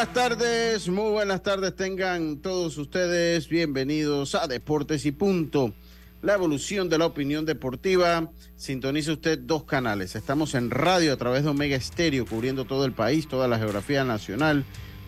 Buenas tardes, muy buenas tardes tengan todos ustedes bienvenidos a Deportes y Punto, la evolución de la opinión deportiva. Sintonice usted dos canales. Estamos en radio a través de Omega Estéreo, cubriendo todo el país, toda la geografía nacional,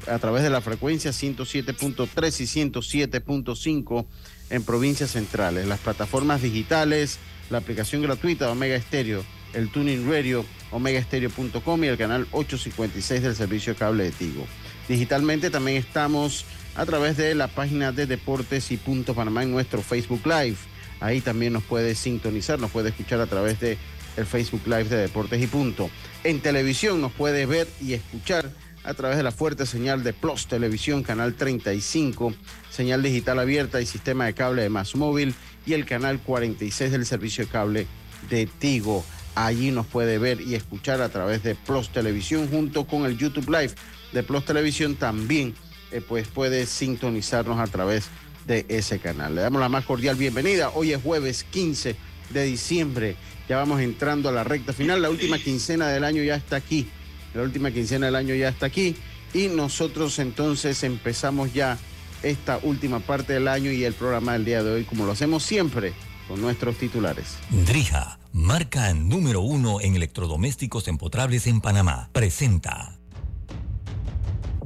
a través de la frecuencia 107.3 y 107.5 en provincias centrales. Las plataformas digitales, la aplicación gratuita de Omega Estéreo, el Tuning Radio, omegaestereo.com y el canal 856 del servicio cable de Tigo. Digitalmente también estamos a través de la página de Deportes y Punto Panamá en nuestro Facebook Live. Ahí también nos puede sintonizar, nos puede escuchar a través de el Facebook Live de Deportes y Punto. En televisión nos puede ver y escuchar a través de la fuerte señal de Plus Televisión, canal 35, señal digital abierta y sistema de cable de Más Móvil y el canal 46 del servicio de cable de Tigo. Allí nos puede ver y escuchar a través de Plus Televisión junto con el YouTube Live de Plus Televisión también eh, pues puede sintonizarnos a través de ese canal. Le damos la más cordial bienvenida. Hoy es jueves 15 de diciembre. Ya vamos entrando a la recta final. La última quincena del año ya está aquí. La última quincena del año ya está aquí. Y nosotros entonces empezamos ya esta última parte del año y el programa del día de hoy, como lo hacemos siempre, con nuestros titulares. Drija, marca número uno en electrodomésticos empotrables en Panamá, presenta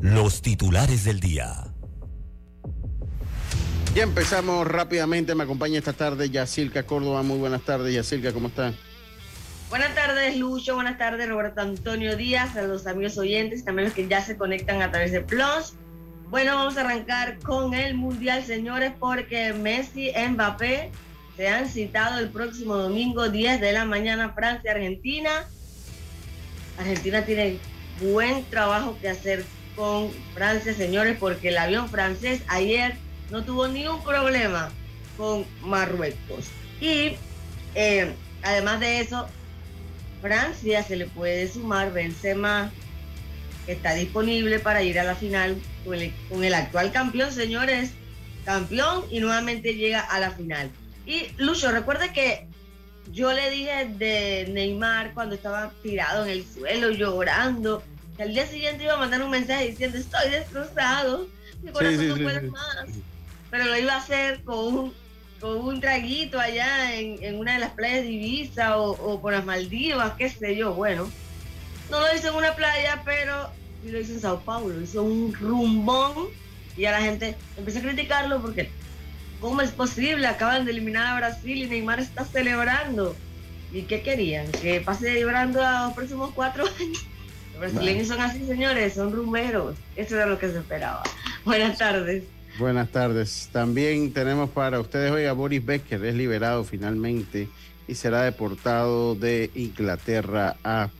los titulares del día. Ya empezamos rápidamente. Me acompaña esta tarde Yacilca Córdoba. Muy buenas tardes, Yacilca, ¿cómo está? Buenas tardes, Lucho. Buenas tardes, Roberto Antonio Díaz, a los amigos oyentes, también los que ya se conectan a través de Plus. Bueno, vamos a arrancar con el Mundial, señores, porque Messi, Mbappé se han citado el próximo domingo 10 de la mañana Francia-Argentina. Argentina tiene buen trabajo que hacer con Francia, señores, porque el avión francés ayer no tuvo ningún problema con Marruecos. Y eh, además de eso, Francia se le puede sumar Benzema, que está disponible para ir a la final con el, con el actual campeón, señores, campeón y nuevamente llega a la final. Y Lucho, recuerda que yo le dije de Neymar cuando estaba tirado en el suelo llorando al día siguiente iba a mandar un mensaje diciendo estoy destrozado, mi corazón no puede más. Pero lo iba a hacer con un, con un traguito allá en, una de las playas de Ibiza o, por las Maldivas, qué sé yo. Bueno, no lo hizo en una playa, pero sí lo hizo en Sao Paulo. Hizo un rumbón y a la gente empezó a criticarlo porque ¿cómo es posible? Acaban de eliminar a Brasil y Neymar está celebrando. ¿Y qué querían? ¿Que pase llorando a los próximos cuatro años? Los brasileños son así, señores, son rumberos. Eso era lo que se esperaba. Buenas tardes. Buenas tardes. También tenemos para ustedes hoy a Boris Becker, es liberado finalmente y será deportado de Inglaterra a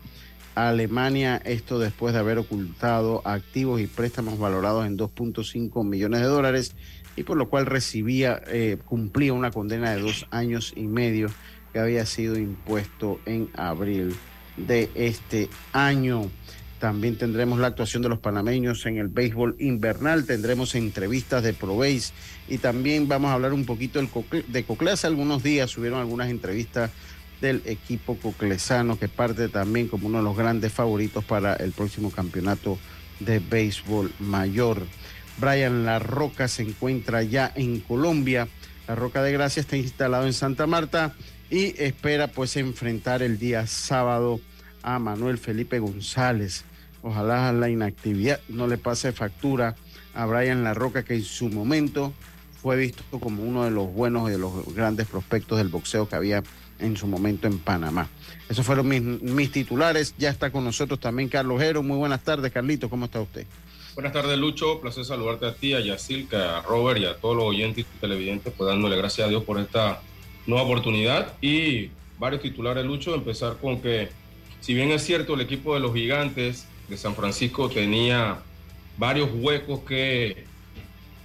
Alemania, esto después de haber ocultado activos y préstamos valorados en 2.5 millones de dólares y por lo cual recibía, eh, cumplía una condena de dos años y medio que había sido impuesto en abril de este año. También tendremos la actuación de los panameños en el béisbol invernal, tendremos entrevistas de Proveis y también vamos a hablar un poquito de Cocle. Hace algunos días subieron algunas entrevistas del equipo coclesano que parte también como uno de los grandes favoritos para el próximo campeonato de béisbol mayor. Brian La Roca se encuentra ya en Colombia. La Roca de Gracia está instalado en Santa Marta y espera pues enfrentar el día sábado a Manuel Felipe González. Ojalá la inactividad no le pase factura a Brian La Roca, que en su momento fue visto como uno de los buenos y de los grandes prospectos del boxeo que había en su momento en Panamá. Esos fueron mis, mis titulares. Ya está con nosotros también Carlos Jero. Muy buenas tardes, Carlito. ¿Cómo está usted? Buenas tardes, Lucho. Placer saludarte a ti, a Yacilca, a Robert y a todos los oyentes y televidentes, pues dándole gracias a Dios por esta nueva oportunidad. Y varios titulares, Lucho. Empezar con que si bien es cierto, el equipo de los gigantes de San Francisco tenía varios huecos que,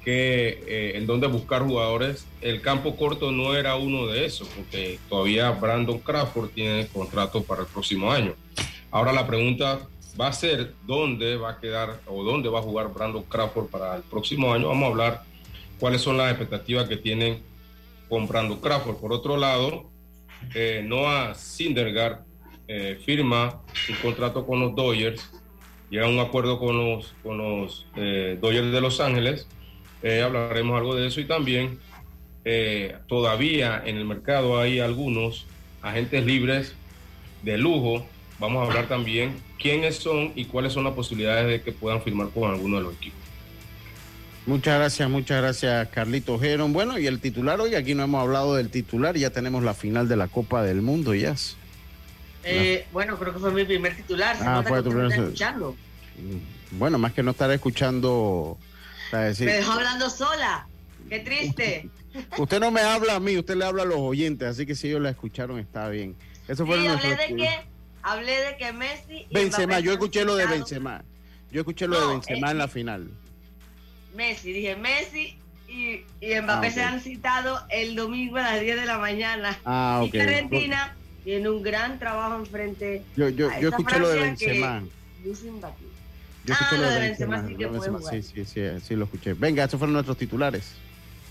eh, en donde buscar jugadores. El campo corto no era uno de esos, porque todavía Brandon Crawford tiene contrato para el próximo año. Ahora la pregunta va a ser dónde va a quedar o dónde va a jugar Brandon Crawford para el próximo año. Vamos a hablar cuáles son las expectativas que tienen con Brandon Crawford. Por otro lado, eh, Noah Syndergaard eh, firma un contrato con los Dodgers, llega a un acuerdo con los, con los eh, Dodgers de Los Ángeles. hablaremos algo de eso y también todavía en el mercado hay algunos agentes libres de lujo. Vamos a hablar también quiénes son y cuáles son las posibilidades de que puedan firmar con alguno de los equipos. Muchas gracias, muchas gracias Carlito Geron. Bueno, y el titular, hoy aquí no hemos hablado del titular, ya tenemos la final de la Copa del Mundo, ya. Eh, bueno, creo que fue mi primer titular. Se ah, fue tu primer... escuchando. Mm, bueno, más que no estar escuchando. Decir... Me dejó hablando sola. Qué triste. usted no me habla a mí, usted le habla a los oyentes, así que si ellos la escucharon está bien. Eso fue sí, hablé de que hablé de que Messi. Benzema, yo escuché lo de Benzema. Yo escuché lo de Benzema en la final. Messi, dije Messi y, y Mbappé ah, se han citado el domingo a las 10 de la mañana. Ah, Y Argentina tiene un gran trabajo enfrente. Yo, yo, yo escuché lo de Benzema. Yo escuché ah, lo de Benzema, sí que Sí, sí, sí, sí, lo escuché. Venga, esos fueron nuestros titulares.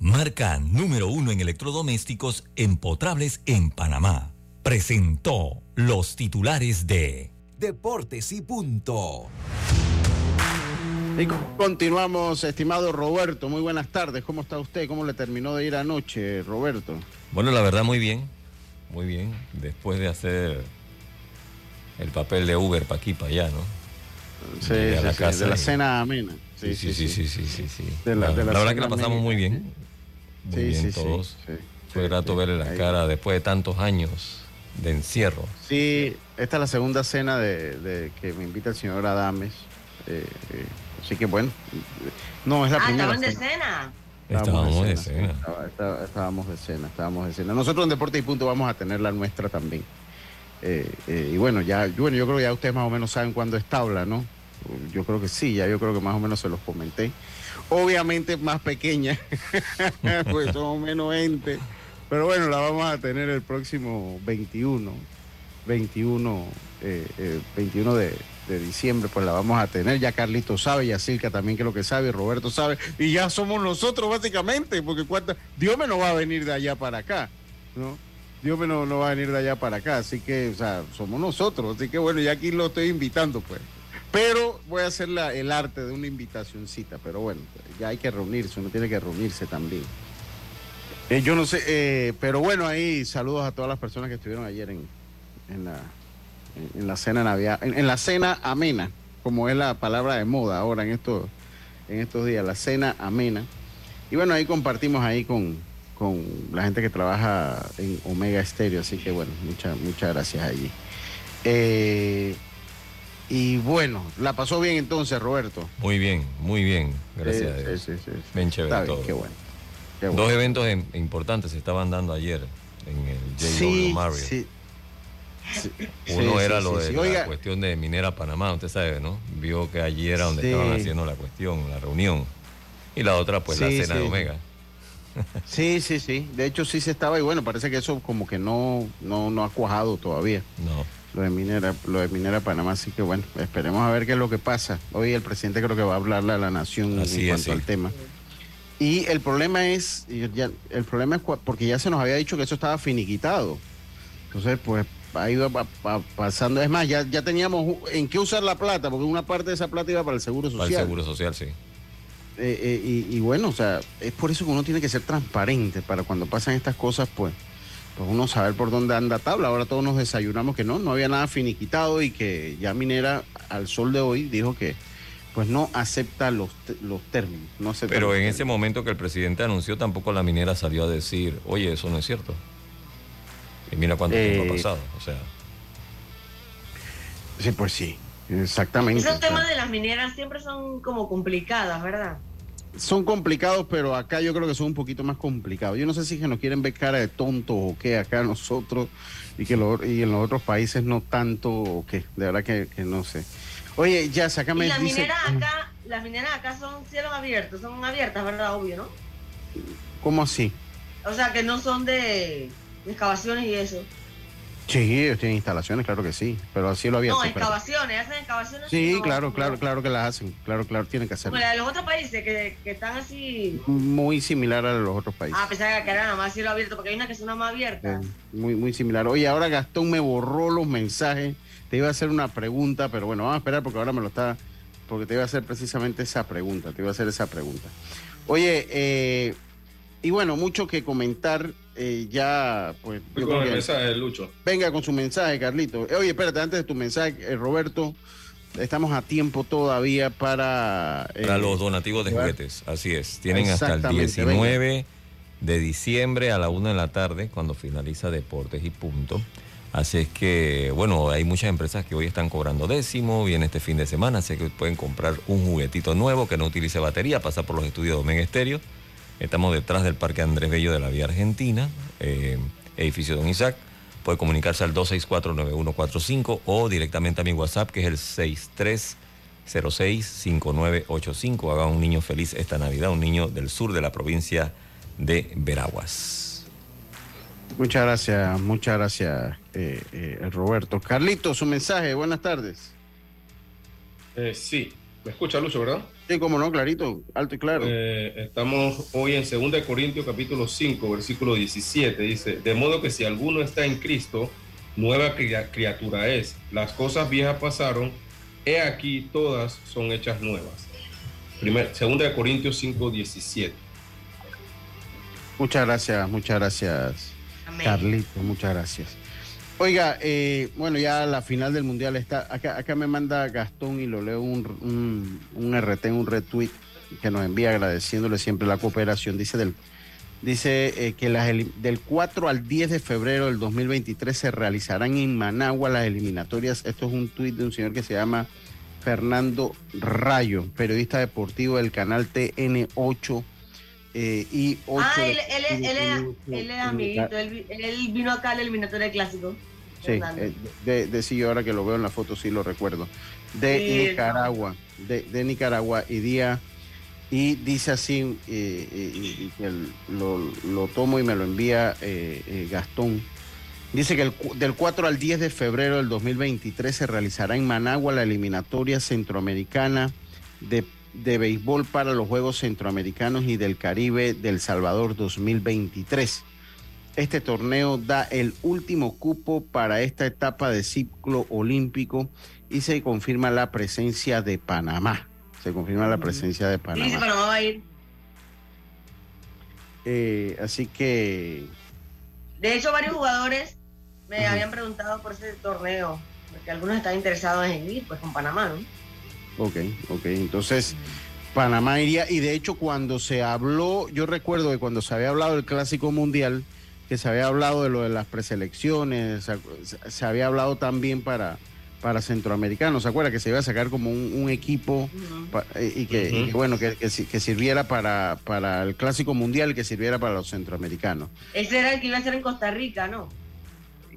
marca número uno en electrodomésticos empotrables en Panamá. Presentó los titulares de Deportes y Punto. Y continuamos, estimado Roberto. Muy buenas tardes. ¿Cómo está usted? ¿Cómo le terminó de ir anoche, Roberto? Bueno, la verdad, muy bien. Muy bien. Después de hacer el papel de Uber para aquí, para allá, ¿no? Sí, de, la, casa de la cena amena. Sí, sí, sí, sí, sí, sí. la, verdad que la pasamos muy bien muy bien todos. Fue grato verle la cara después de tantos años de encierro. Sí, esta es la segunda cena de, que me invita el señor Adames. Eh, eh, así que bueno, no es la ah, primera. ¿Estaban de cena? Estábamos de cena. estábamos de cena, estábamos de cena. Nosotros en Deporte y Punto vamos a tener la nuestra también. Eh, y bueno, ya, bueno, yo creo que ya ustedes más o menos saben cuándo es tabla, ¿no? Yo creo que sí, ya yo creo que más o menos se los comenté obviamente más pequeña, pues somos menos gente. Pero bueno, la vamos a tener el próximo 21, 21, 21 de, diciembre, pues la vamos a tener. Ya Carlito sabe, ya Silka también que lo que sabe, Roberto sabe, y ya somos nosotros básicamente, porque cuánta, Dios me no va a venir de allá para acá, ¿no? Dios me no, no va a venir de allá para acá, así que, o sea, somos nosotros, así que bueno, ya aquí lo estoy invitando, pues. Pero voy a hacer el arte de una invitacioncita, pero bueno, ya hay que reunirse, uno tiene que reunirse también. Eh, yo no sé, eh, pero bueno, ahí saludos a todas las personas que estuvieron ayer en, en, la, en, la cena navidad, en, la cena amena, como es la palabra de moda ahora en estos, en estos días, la cena amena. Y bueno, ahí compartimos ahí con, con la gente que trabaja en Omega Estéreo, así que bueno, muchas, muchas gracias allí. Eh, y bueno, la pasó bien entonces, Roberto. Muy bien, muy bien, gracias a Dios. Sí, sí, sí. Bien chévere todo. Qué bueno, Dos eventos importantes se estaban dando ayer en el JW Marriott. Sí. Uno era lo de la cuestión de Minera Panamá, usted sabe, ¿no? Vio que allí era donde estaban haciendo la cuestión, la reunión. Y la otra, pues, la cena de Omega. Sí, sí, sí. De hecho, sí se estaba, y bueno, parece que eso como que no, no, no ha cuajado todavía. No lo de Minera, lo de Minera Panamá, así que bueno, esperemos a ver qué es lo que pasa. Hoy el presidente creo que va a hablarle a la nación en cuanto al tema. Y el problema es, ya, el problema es porque ya se nos había dicho que eso estaba finiquitado. Entonces, pues ha ido pasando. Es más, ya, ya teníamos en qué usar la plata, porque una parte de esa plata iba para el Seguro Social. Para el Seguro Social, sí. Eh, eh, y, y bueno, o sea, es por eso que uno tiene que ser transparente para cuando pasan estas cosas, pues pues uno saber por dónde anda tabla. Ahora todos nos desayunamos que no, no había nada finiquitado y que ya Minera al sol de hoy dijo que pues no acepta los, los términos. No Pero en ese momento que el presidente anunció, tampoco la minera salió a decir, oye, eso no es cierto. Y mira cuánto tiempo ha eh, pasado. O sea. Sí, pues sí, exactamente. Esos temas de las mineras siempre son como complicadas, ¿verdad? Son complicados, pero acá yo creo que son un poquito más complicados. Yo no sé si que nos quieren ver cara de tonto o qué acá nosotros y que y en los otros países no tanto o qué. De verdad que, no sé. Oye, ya, sácame. Y las mineras acá, las mineras acá son cielos abiertos, son abiertas, ¿verdad? Obvio, ¿no? ¿Cómo así? O sea, que no son de excavaciones y eso. Sí, ellos tienen instalaciones, claro que sí, pero así lo había. No, excavaciones, hacen excavaciones. Sí, claro, claro, claro que las hacen, claro, claro, tienen que hacerlo. Como la de los otros países que, que, están así. Muy similar a los otros países. Ah, pensaba que era nada más cielo abierto, porque hay una que es una más abierta. muy, muy similar. Oye, ahora Gastón me borró los mensajes. Te iba a hacer una pregunta, pero bueno, vamos a esperar porque ahora me lo está. Porque te iba a hacer precisamente esa pregunta, te iba a hacer esa pregunta. Oye, eh, y bueno, mucho que comentar eh, ya, pues. con el mensaje de Lucho. Venga con su mensaje, Carlito. Eh, oye, espérate, antes de tu mensaje, eh, Roberto, estamos a tiempo todavía para. para los donativos de juguetes, así es. Tienen hasta el 19 de diciembre a la una de la tarde, cuando finaliza Deportes y punto. Así es que, bueno, hay muchas empresas que hoy están cobrando décimo, viene este fin de semana, así que pueden comprar un juguetito nuevo que no utilice batería, pasar por los estudios de Omega Estéreo Estamos detrás del Parque Andrés Bello de la Vía Argentina, eh, edificio Don Isaac. Puede comunicarse al 264-9145 o directamente a mi WhatsApp, que es el 6306-5985. Haga un niño feliz esta Navidad, un niño del sur de la provincia de Veraguas. Muchas gracias, muchas gracias, eh, eh, Roberto. Carlito, su mensaje, buenas tardes. sí, me escucha Lucho, ¿verdad? Sí, como no, clarito, alto y claro. Eh, estamos hoy en 2 Corintios capítulo 5, versículo 17. Dice, de modo que si alguno está en Cristo, nueva criatura es. Las cosas viejas pasaron, he aquí todas son hechas nuevas. Primer, 2 Corintios 5, 17. Muchas gracias, muchas gracias, Carlito, muchas gracias. Oiga, eh, bueno, ya la final del mundial está. Acá, acá me manda Gastón y lo leo un, un, un RT, un retweet que nos envía agradeciéndole siempre la cooperación. Dice del, dice eh, que las, del 4 al 10 de febrero del 2023 se realizarán en Managua las eliminatorias. Esto es un tuit de un señor que se llama Fernando Rayo, periodista deportivo del canal TN8. Eh, y 8 ah, él, él, él, es amiguito, él, vino acá al eliminatorio clásico. Sí, eh, de, de, yo ahora que lo veo en la foto sí lo recuerdo. De Nicaragua, de, Nicaragua y día y dice así, y, lo, tomo y me lo envía eh, eh, Gastón. Dice que el, del 4 al 10 de febrero del 2023 se realizará en Managua la eliminatoria centroamericana de, de béisbol para los Juegos Centroamericanos y del Caribe del Salvador 2023. Este torneo da el último cupo para esta etapa de ciclo olímpico y se confirma la presencia de Panamá. Se confirma la presencia de Panamá. Sí, Panamá va a ir. Eh, así que... De hecho, varios jugadores me habían preguntado por ese torneo, porque algunos están interesados en ir pues con Panamá, ¿no? Ok, ok. Entonces, Panamá iría, y de hecho cuando se habló, yo recuerdo que cuando se había hablado del Clásico Mundial, que se había hablado de lo de las preselecciones, se, había hablado también para, para centroamericanos, ¿se acuerda? Que se iba a sacar como un, equipo y, que, bueno, que, que, sirviera para, para el Clásico Mundial, que sirviera para los centroamericanos. Ese era el que iba a ser en Costa Rica, ¿no?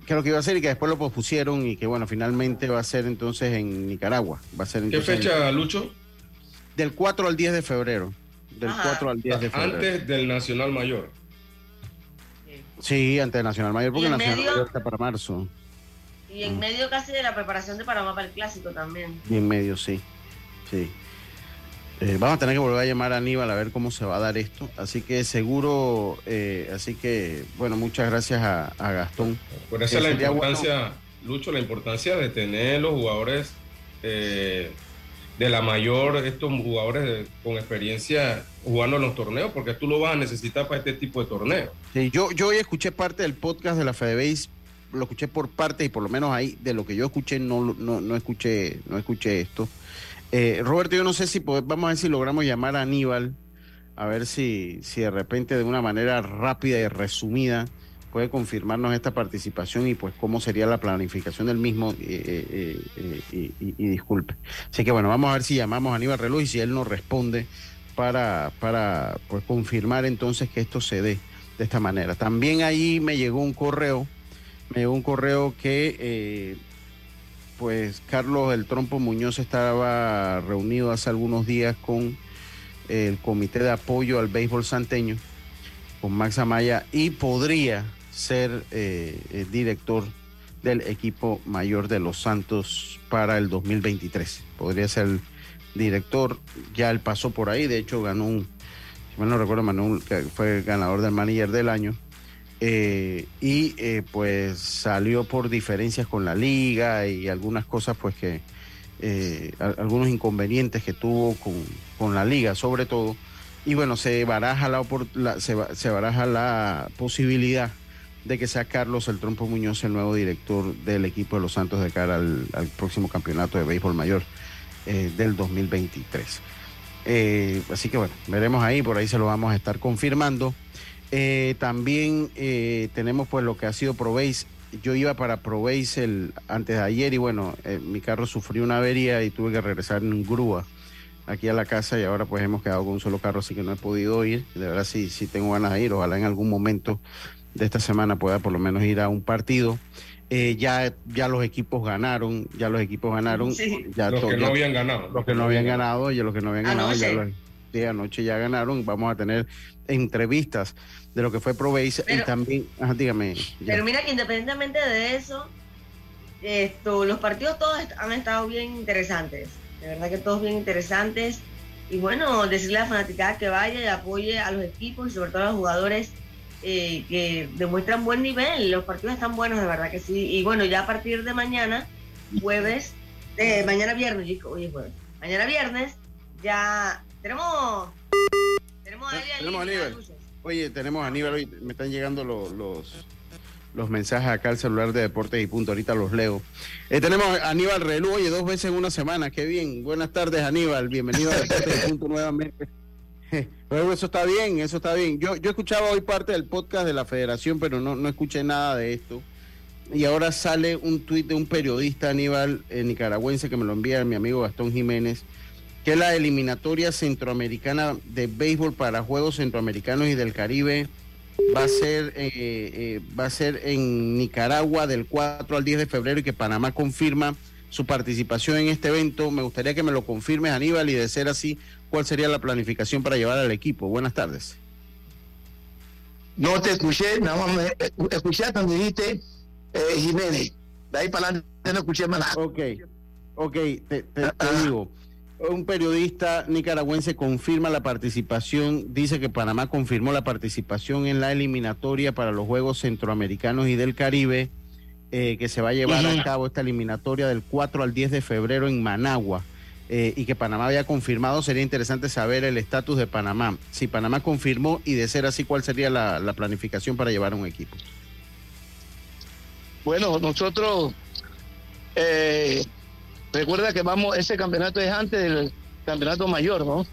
Creo que iba a ser y que después lo pospusieron y que bueno, finalmente va a ser entonces en Nicaragua. Va a ser ¿Qué fecha, Lucho? Del 4 al 10 de febrero. Del 4 al 10 de febrero. Antes del Nacional Mayor. Sí, ante Nacional Mayor, porque Nacional Mayor está para marzo. Y en mm. medio casi de la preparación de Panamá para el clásico también. Y en medio, sí. Sí. Eh, vamos a tener que volver a llamar a Aníbal a ver cómo se va a dar esto. Así que seguro, eh, así que, bueno, muchas gracias a, Gastón. Por eso la importancia, Lucho, la importancia de tener los jugadores eh, de la mayor, estos jugadores con experiencia jugando en los torneos, porque tú lo vas a necesitar para este tipo de torneos. Sí, yo, yo hoy escuché parte del podcast de la FedeBase, lo escuché por parte y por lo menos ahí de lo que yo escuché no, no, no escuché no escuché esto. Eh, Roberto, yo no sé si vamos a ver si logramos llamar a Aníbal, a ver si, si de repente de una manera rápida y resumida puede confirmarnos esta participación y pues cómo sería la planificación del mismo eh, y, disculpe. Así que bueno, vamos a ver si llamamos a Aníbal Reloj y si él nos responde para, para pues, confirmar entonces que esto se dé de esta manera. También ahí me llegó un correo, me llegó un correo que eh, pues Carlos El Trompo Muñoz estaba reunido hace algunos días con el Comité de Apoyo al Béisbol Santeño, con Max Amaya, y podría ser eh, el director del equipo mayor de los Santos para el 2023. Podría ser el director, ya él pasó por ahí, de hecho ganó un, si mal no recuerdo, Manuel, fue ganador del manager del año. Eh, y eh, pues salió por diferencias con la liga y algunas cosas pues que eh, algunos inconvenientes que tuvo con, la liga sobre todo y bueno se baraja la, se, se, baraja la posibilidad de que sea Carlos el Trompo Muñoz el nuevo director del equipo de los Santos de cara al, próximo campeonato de béisbol mayor del 2023 así que bueno veremos ahí por ahí se lo vamos a estar confirmando eh, también eh, tenemos pues lo que ha sido Proveis. Yo iba para Proveis el, antes de ayer y bueno, eh, mi carro sufrió una avería y tuve que regresar en grúa aquí a la casa y ahora pues hemos quedado con un solo carro así que no he podido ir. De verdad sí, sí tengo ganas de ir. Ojalá en algún momento de esta semana pueda por lo menos ir a un partido. ya, ya los equipos ganaron, ya los equipos ganaron. Ya los que no habían ganado. Los que no habían ganado y los que no habían ganado ya los, de anoche ya ganaron. Vamos a tener entrevistas de lo que fue Proveis y también, dígame. Pero mira que independientemente de eso, esto, los partidos todos han estado bien interesantes. De verdad que todos bien interesantes. Y bueno, decirle a la fanaticada que vaya y apoye a los equipos y sobre todo a los jugadores eh, que demuestran buen nivel. Los partidos están buenos, de verdad que sí. Y bueno, ya a partir de mañana, jueves, de mañana viernes, oye jueves, mañana viernes, ya tenemos tenemos a Aníbal. Oye, tenemos a Aníbal hoy. Me están llegando los, los, mensajes acá al celular de Deportes y Punto. Ahorita los leo. Eh, tenemos a Aníbal Relú, oye, dos veces en una semana. Qué bien. Buenas tardes, Aníbal. Bienvenido a Deportes y Punto nuevamente. Pero eso está bien, eso está bien. Yo, yo escuchaba hoy parte del podcast de la federación, pero no, no escuché nada de esto. Y ahora sale un tuit de un periodista, Aníbal, eh, nicaragüense, que me lo envía mi amigo Gastón Jiménez, que la eliminatoria centroamericana de béisbol para Juegos Centroamericanos y del Caribe va a ser eh, eh, va a ser en Nicaragua del 4 al 10 de febrero y que Panamá confirma su participación en este evento. Me gustaría que me lo confirmes, Aníbal, y de ser así, ¿cuál sería la planificación para llevar al equipo? Buenas tardes. No te escuché, nada más me escuché cuando dijiste eh, Jiménez. De ahí para adelante no escuché más nada. Ok, ok, te, te digo un periodista nicaragüense confirma la participación, dice que Panamá confirmó la participación en la eliminatoria para los Juegos Centroamericanos y del Caribe, eh, que se va a llevar a cabo esta eliminatoria del 4 al 10 de febrero en Managua. Eh, y que Panamá había confirmado, sería interesante saber el estatus de Panamá. Si Panamá confirmó y de ser así, ¿cuál sería la, planificación para llevar un equipo? Bueno, nosotros eh, Recuerda que vamos, ese campeonato es antes del campeonato mayor, ¿no?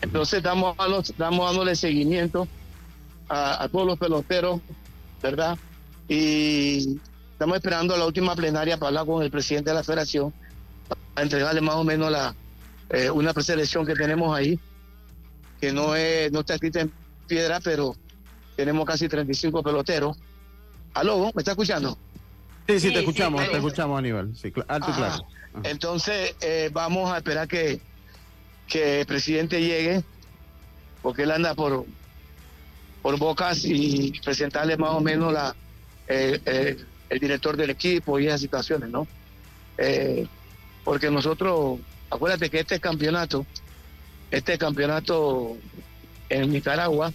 Entonces estamos, estamos dándole seguimiento a, todos los peloteros, ¿verdad? Y estamos esperando la última plenaria para hablar con el presidente de la federación, entregarle más o menos la, eh, una preselección que tenemos ahí, que no, es, no está escrita en piedra, pero tenemos casi 35 peloteros. ¿Aló? ¿Me está escuchando? Sí, sí, te escuchamos, te escuchamos, Aníbal. Sí, alto y claro. Entonces, eh, vamos a esperar que, que el presidente llegue, porque él anda por, por bocas y presentarle más o menos la, el director del equipo y esas situaciones, ¿no? Eh, porque nosotros, acuérdate que este campeonato, este campeonato en Nicaragua,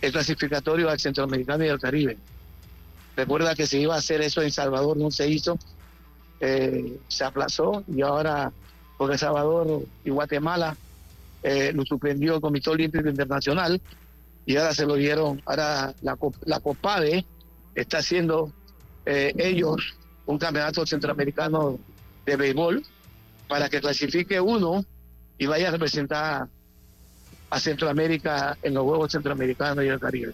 es clasificatorio al Centroamericano y al Caribe. Recuerda que se iba a hacer eso en Salvador, no se hizo eh, se aplazó y ahora por El Salvador y Guatemala eh, lo suspendió el Comité Olímpico Internacional y ahora se lo dieron, ahora la, la COPADE está haciendo eh, ellos un campeonato centroamericano de béisbol para que clasifique uno y vaya a representar a Centroamérica en los Juegos Centroamericanos y el Caribe.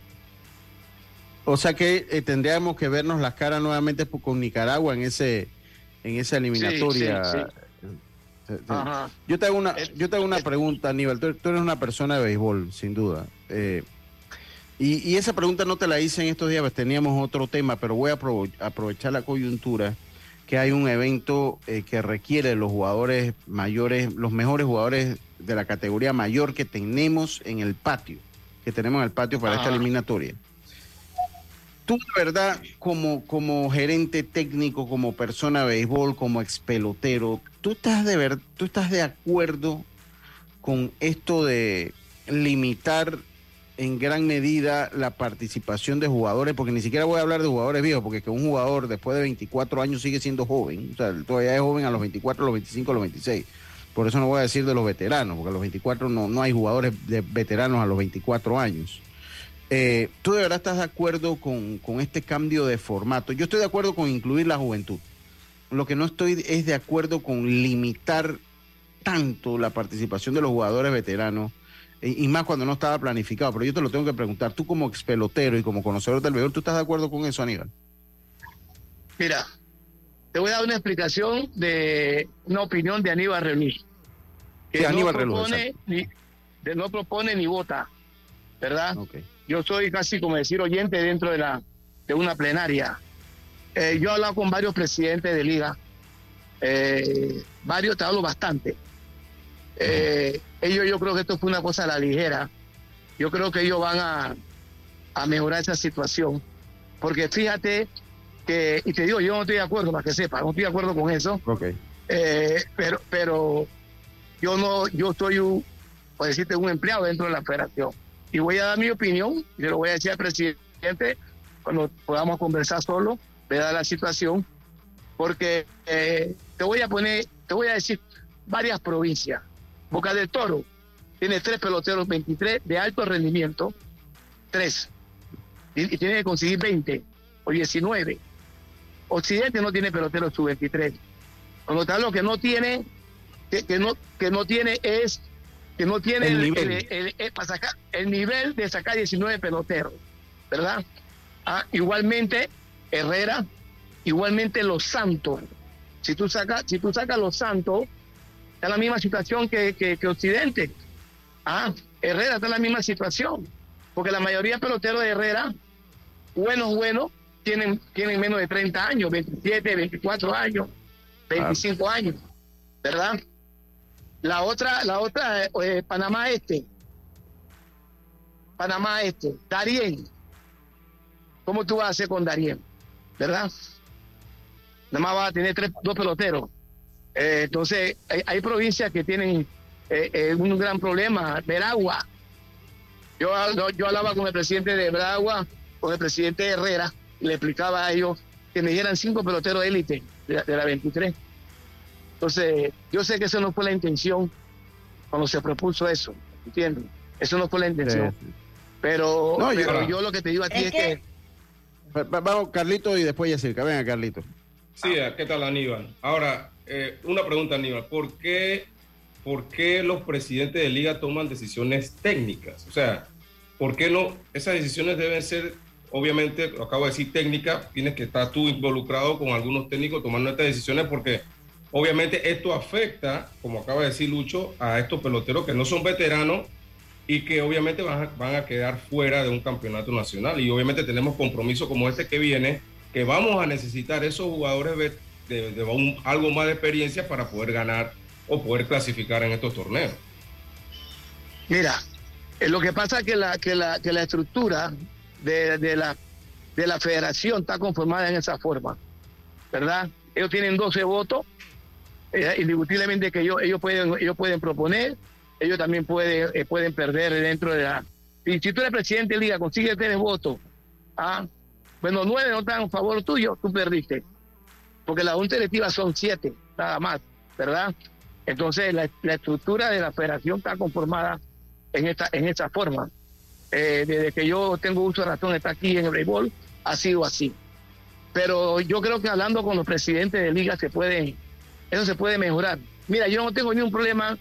O sea que eh, tendríamos que vernos las caras nuevamente con Nicaragua en ese en esa eliminatoria. Yo te hago una, yo te una pregunta, Aníbal. Tú, eres una persona de béisbol, sin duda. Eh, y, esa pregunta no te la hice en estos días, pues teníamos otro tema, pero voy a aprovechar la coyuntura que hay un evento eh, que requiere los jugadores mayores, los mejores jugadores de la categoría mayor que tenemos en el patio, que tenemos en el patio para esta eliminatoria. Tú, de verdad, como, como gerente técnico, como persona de béisbol, como ex pelotero, ¿tú estás de, ver, ¿tú estás de acuerdo con esto de limitar en gran medida la participación de jugadores, porque ni siquiera voy a hablar de jugadores viejos, porque que un jugador después de 24 años sigue siendo joven, o sea, todavía es joven a los 24, a los 25, a los 26. Por eso no voy a decir de los veteranos, porque a los 24 no, no hay jugadores de veteranos a los 24 años. Eh, ¿Tú de verdad estás de acuerdo con, con este cambio de formato? Yo estoy de acuerdo con incluir la juventud. Lo que no estoy es de acuerdo con limitar tanto la participación de los jugadores veteranos y, más cuando no estaba planificado. Pero yo te lo tengo que preguntar, tú como ex pelotero y como conocedor del béisbol, ¿tú estás de acuerdo con eso, Aníbal? Mira, te voy a dar una explicación de una opinión de Aníbal Reluz. Que Aníbal no propone, ni, no propone ni vota, ¿verdad? Yo soy casi como decir oyente dentro de la de una plenaria. Eh, yo he hablado con varios presidentes de liga, eh, varios te hablo bastante. Eh, ellos yo creo que esto fue una cosa a la ligera. Yo creo que ellos van a, mejorar esa situación. Porque fíjate que, y te digo, yo no estoy de acuerdo, para que sepa, no estoy de acuerdo con eso. Eh, pero, pero yo no, yo soy un, por decirte, un empleado dentro de la federación. Y voy a dar mi opinión, y lo voy a decir al presidente cuando podamos conversar solo, dar la situación, porque eh, te voy a poner, te voy a decir varias provincias. Boca del Toro tiene tres peloteros 23 de alto rendimiento, tres. Y, tiene que conseguir 20 o 19. Occidente no tiene peloteros sub 23. Con tal, lo que no tiene, que, no, que no tiene es que no tiene el, nivel. para sacar, el nivel de sacar 19 peloteros, ¿verdad? Ah, igualmente Herrera, igualmente Los Santos. Si tú sacas, si tú sacas Los Santos, está en la misma situación que, que, Occidente. Ah, Herrera está en la misma situación, porque la mayoría de peloteros de Herrera, buenos, buenos, tienen, tienen menos de 30 años, 27, 24 años, 25 años, ¿verdad? La otra, la otra, eh, Panamá Este, Panamá Este, Darien, ¿cómo tú vas a hacer con Darien? ¿Verdad? Nada más va a tener tres, dos peloteros eh, entonces, hay, provincias que tienen eh, eh, un gran problema. Veragua. Yo, yo hablaba con el presidente de Veragua, con el presidente Herrera, y le explicaba a ellos que me dieran cinco peloteros de élite de, la 23. Entonces, yo sé que eso no fue la intención cuando se propuso eso, ¿entiendes? Eso no fue la intención. Pero, yo, lo que te digo a ti es, que... Vamos, Carlito, y después Yacirca. Venga, Carlito. Sí, ¿qué tal, Aníbal? Ahora, eh, una pregunta, Aníbal. ¿Por qué, ¿Por qué los presidentes de liga toman decisiones técnicas? O sea, ¿por qué no? Esas decisiones deben ser, obviamente, lo acabo de decir, técnicas. Tienes que estar tú involucrado con algunos técnicos tomando estas decisiones porque obviamente esto afecta, como acaba de decir Lucho, a estos peloteros que no son veteranos y que obviamente van a, van a quedar fuera de un campeonato nacional. Y obviamente tenemos compromisos como este que viene, que vamos a necesitar esos jugadores veteranos de, algo más de experiencia para poder ganar o poder clasificar en estos torneos. Mira, eh, lo que pasa es que la, que la, que la estructura de, de, la, de la federación está conformada en esa forma, ¿verdad? Ellos tienen 12 votos, eh, indiscutiblemente que ellos, ellos, pueden, ellos pueden proponer, ellos también pueden, eh, pueden perder dentro de la... Y si tú eres presidente de liga, consigues tres votos, ah, bueno, nueve no están a favor tuyo, tú perdiste porque la junta directiva son siete, nada más, ¿verdad? Entonces la, estructura de la federación está conformada en esta, en esta forma. Eh, desde que yo tengo uso de razón está aquí en el béisbol, ha sido así. Pero yo creo que hablando con los presidentes de liga se puede, eso se puede mejorar. mira, yo no tengo ni un problema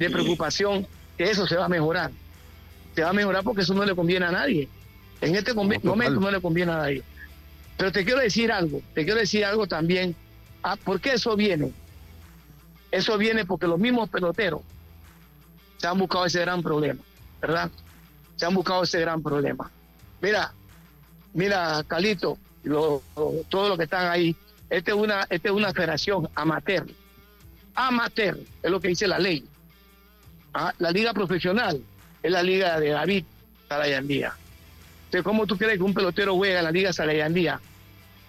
de preocupación que eso se va a mejorar. Se va a mejorar porque eso no le conviene a nadie. En este momento no le conviene a nadie. Pero te quiero decir algo, te quiero decir algo también. Ah, ¿Por qué eso viene? Eso viene porque los mismos peloteros se han buscado ese gran problema, ¿verdad? Se han buscado ese gran problema. Mira, mira, Calito, lo, todos los que están ahí, esta es una, esta es una federación amateur. Amateur, es lo que dice la ley. Ah, la liga profesional es la liga de David Salayandía. Entonces, ¿cómo tú crees que un pelotero juega en la liga Salayandía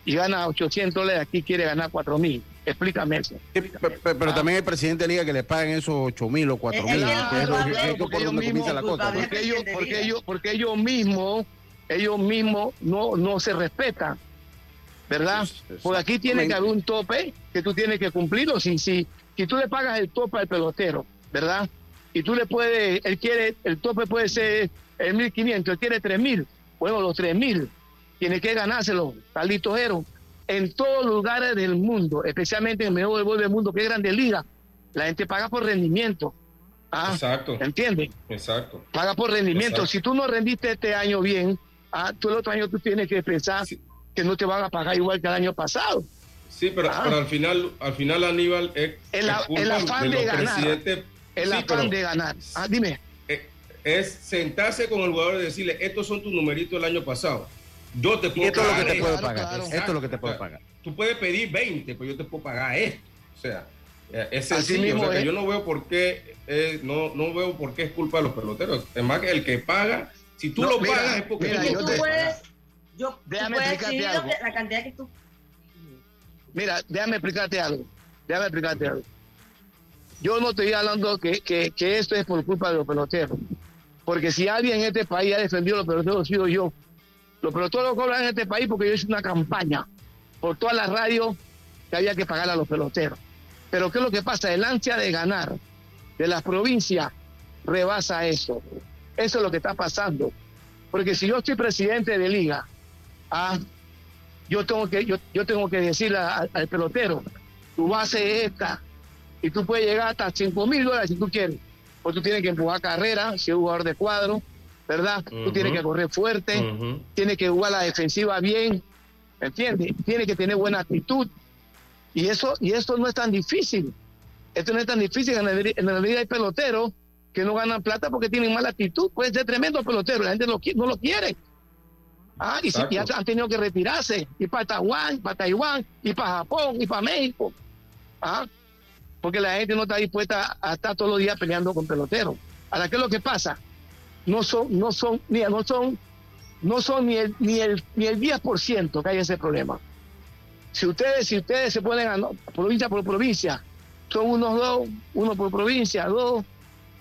y gana 800 dólares, aquí quiere ganar 4 mil? Explícame eso. pero, también hay presidente de liga que le pagan esos 8 mil o 4 mil. Porque ellos, porque ellos mismos, ellos mismos no, no se respetan. ¿Verdad? Porque aquí tiene que haber un tope que tú tienes que cumplirlo. Si, si, si tú le pagas el tope al pelotero, ¿verdad? Y tú le puedes, él quiere, el tope puede ser el 1500, él quiere 3000. Bueno, los 3000 tiene que ganárselo, Carlitos Ero en todos lugares del mundo, especialmente en el mejor del mundo, que es Grande Liga, la gente paga por rendimiento. Ah, Exacto. ¿Entiendes? Exacto. Paga por rendimiento. Si tú no rendiste este año bien, ah, tú el otro año tú tienes que pensar que no te van a pagar igual que el año pasado. Sí, pero, ah. al final, al final Aníbal es el, afán de, ganar. El afán de ganar. Ah, dime. Es sentarse con el jugador y decirle, estos son tus numeritos del año pasado yo te puedo esto pagar. Es lo que te puedo pagar. Esto es lo que te puedo pagar. Tú puedes pedir 20, pero yo te puedo pagar esto. O sea, eh, es sencillo. o sea, que yo no veo por qué eh, no, no veo por qué es culpa de los peloteros. Es más que el que paga, si tú lo pagas es porque mira, tú, yo puedes, yo, déjame explicarte algo. la cantidad que tú. Mira, déjame explicarte algo. Déjame explicarte algo. Yo no estoy hablando que, que, que esto es por culpa de los peloteros. Porque si alguien en este país ha defendido a los peloteros, he sido yo. Los peloteros cobran en este país porque yo hice una campaña por todas las radios que había que pagar a los peloteros. Pero ¿qué es lo que pasa? El ansia de ganar de las provincias rebasa eso. Eso es lo que está pasando. Porque si yo estoy presidente de liga, ah, yo tengo que, yo, yo tengo que decirle al, pelotero, tu base es esta, y tú puedes llegar hasta 5 mil dólares si tú quieres. Pues tú tienes que empujar carrera, si es jugador de cuadro, ¿verdad? Tú tienes que correr fuerte, tienes que jugar la defensiva bien, ¿me entiendes? Tienes que tener buena actitud. Y eso, y esto no es tan difícil. Esto no es tan difícil. En la, vida hay peloteros que no ganan plata porque tienen mala actitud. Puede ser tremendo pelotero, la gente no, no lo quiere. Ah, y, si, han tenido que retirarse, y para Taiwán, para Taiwán, y para Japón, y para México. Ah, porque la gente no está dispuesta a estar todos los días peleando con peloteros. Ahora, ¿qué es lo que pasa? No son, no son, mira, no son, no son ni el, ni el, ni el 10% que hay ese problema. Si ustedes, si ustedes se ponen a, provincia por provincia, son unos dos, uno por provincia, dos,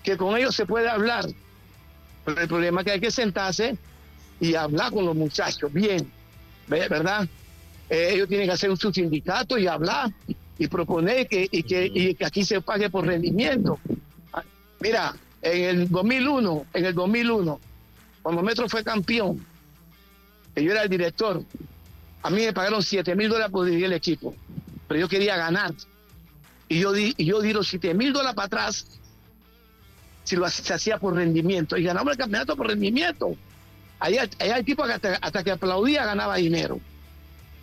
que con ellos se puede hablar. Pero el problema es que hay que sentarse y hablar con los muchachos, bien, ¿verdad? Eh, ellos tienen que hacer un sindicato y hablar y proponer que, y que, y que aquí se pague por rendimiento. Ah, mira, en el 2001, en el 2001, cuando Metro fue campeón, que yo era el director, a mí me pagaron 7 mil dólares por dirigir el equipo, pero yo quería ganar. Y yo di, y yo di los 7 mil dólares para atrás si lo se hacía por rendimiento. Y ganamos el campeonato por rendimiento. Allá, allá el tipo hasta, que aplaudía ganaba dinero.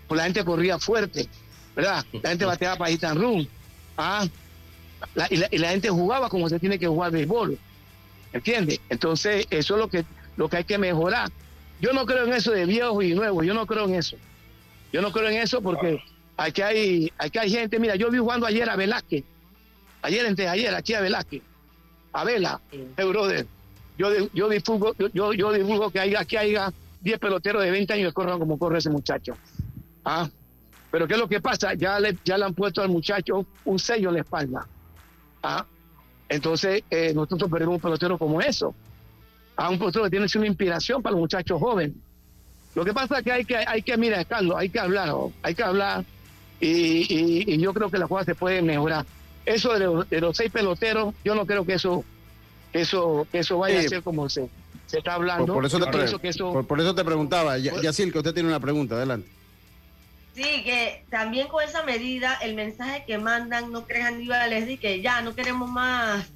Pues la gente corría fuerte, ¿verdad? La gente bateaba para Gitan Room. Ah, y, la, y, la, gente jugaba como se tiene que jugar béisbol. ¿Entiendes? Entonces, eso es lo que, lo que hay que mejorar. Yo no creo en eso de viejos y nuevos, yo no creo en eso. Yo no creo en eso porque aquí hay, aquí hay gente, mira, yo vi jugando ayer a Velázquez, ayer ayer, aquí a Velázquez, a Vela, el brother. Yo, yo, divulgo, yo, yo divulgo que hay, aquí haya 10 peloteros de 20 años que corran como corre ese muchacho. ¿Ah? Pero ¿qué es lo que pasa? Ya le, ya le han puesto al muchacho un sello en la espalda. Entonces, eh, nosotros perdemos un pelotero como eso. A un pelotero que tiene una inspiración para los muchachos jóvenes. Lo que pasa es que hay que, hay que mira, Carlos, hay que hablar, hay que hablar. Y, yo creo que las cosas se pueden mejorar. Eso de los, seis peloteros, yo no creo que eso, eso, eso vaya a ser como se, se está hablando. Por, eso, te, por, eso te preguntaba, Yacil, que usted tiene una pregunta, adelante. Sí, que también con esa medida, el mensaje que mandan, no crean Aníbal, es de que ya no queremos más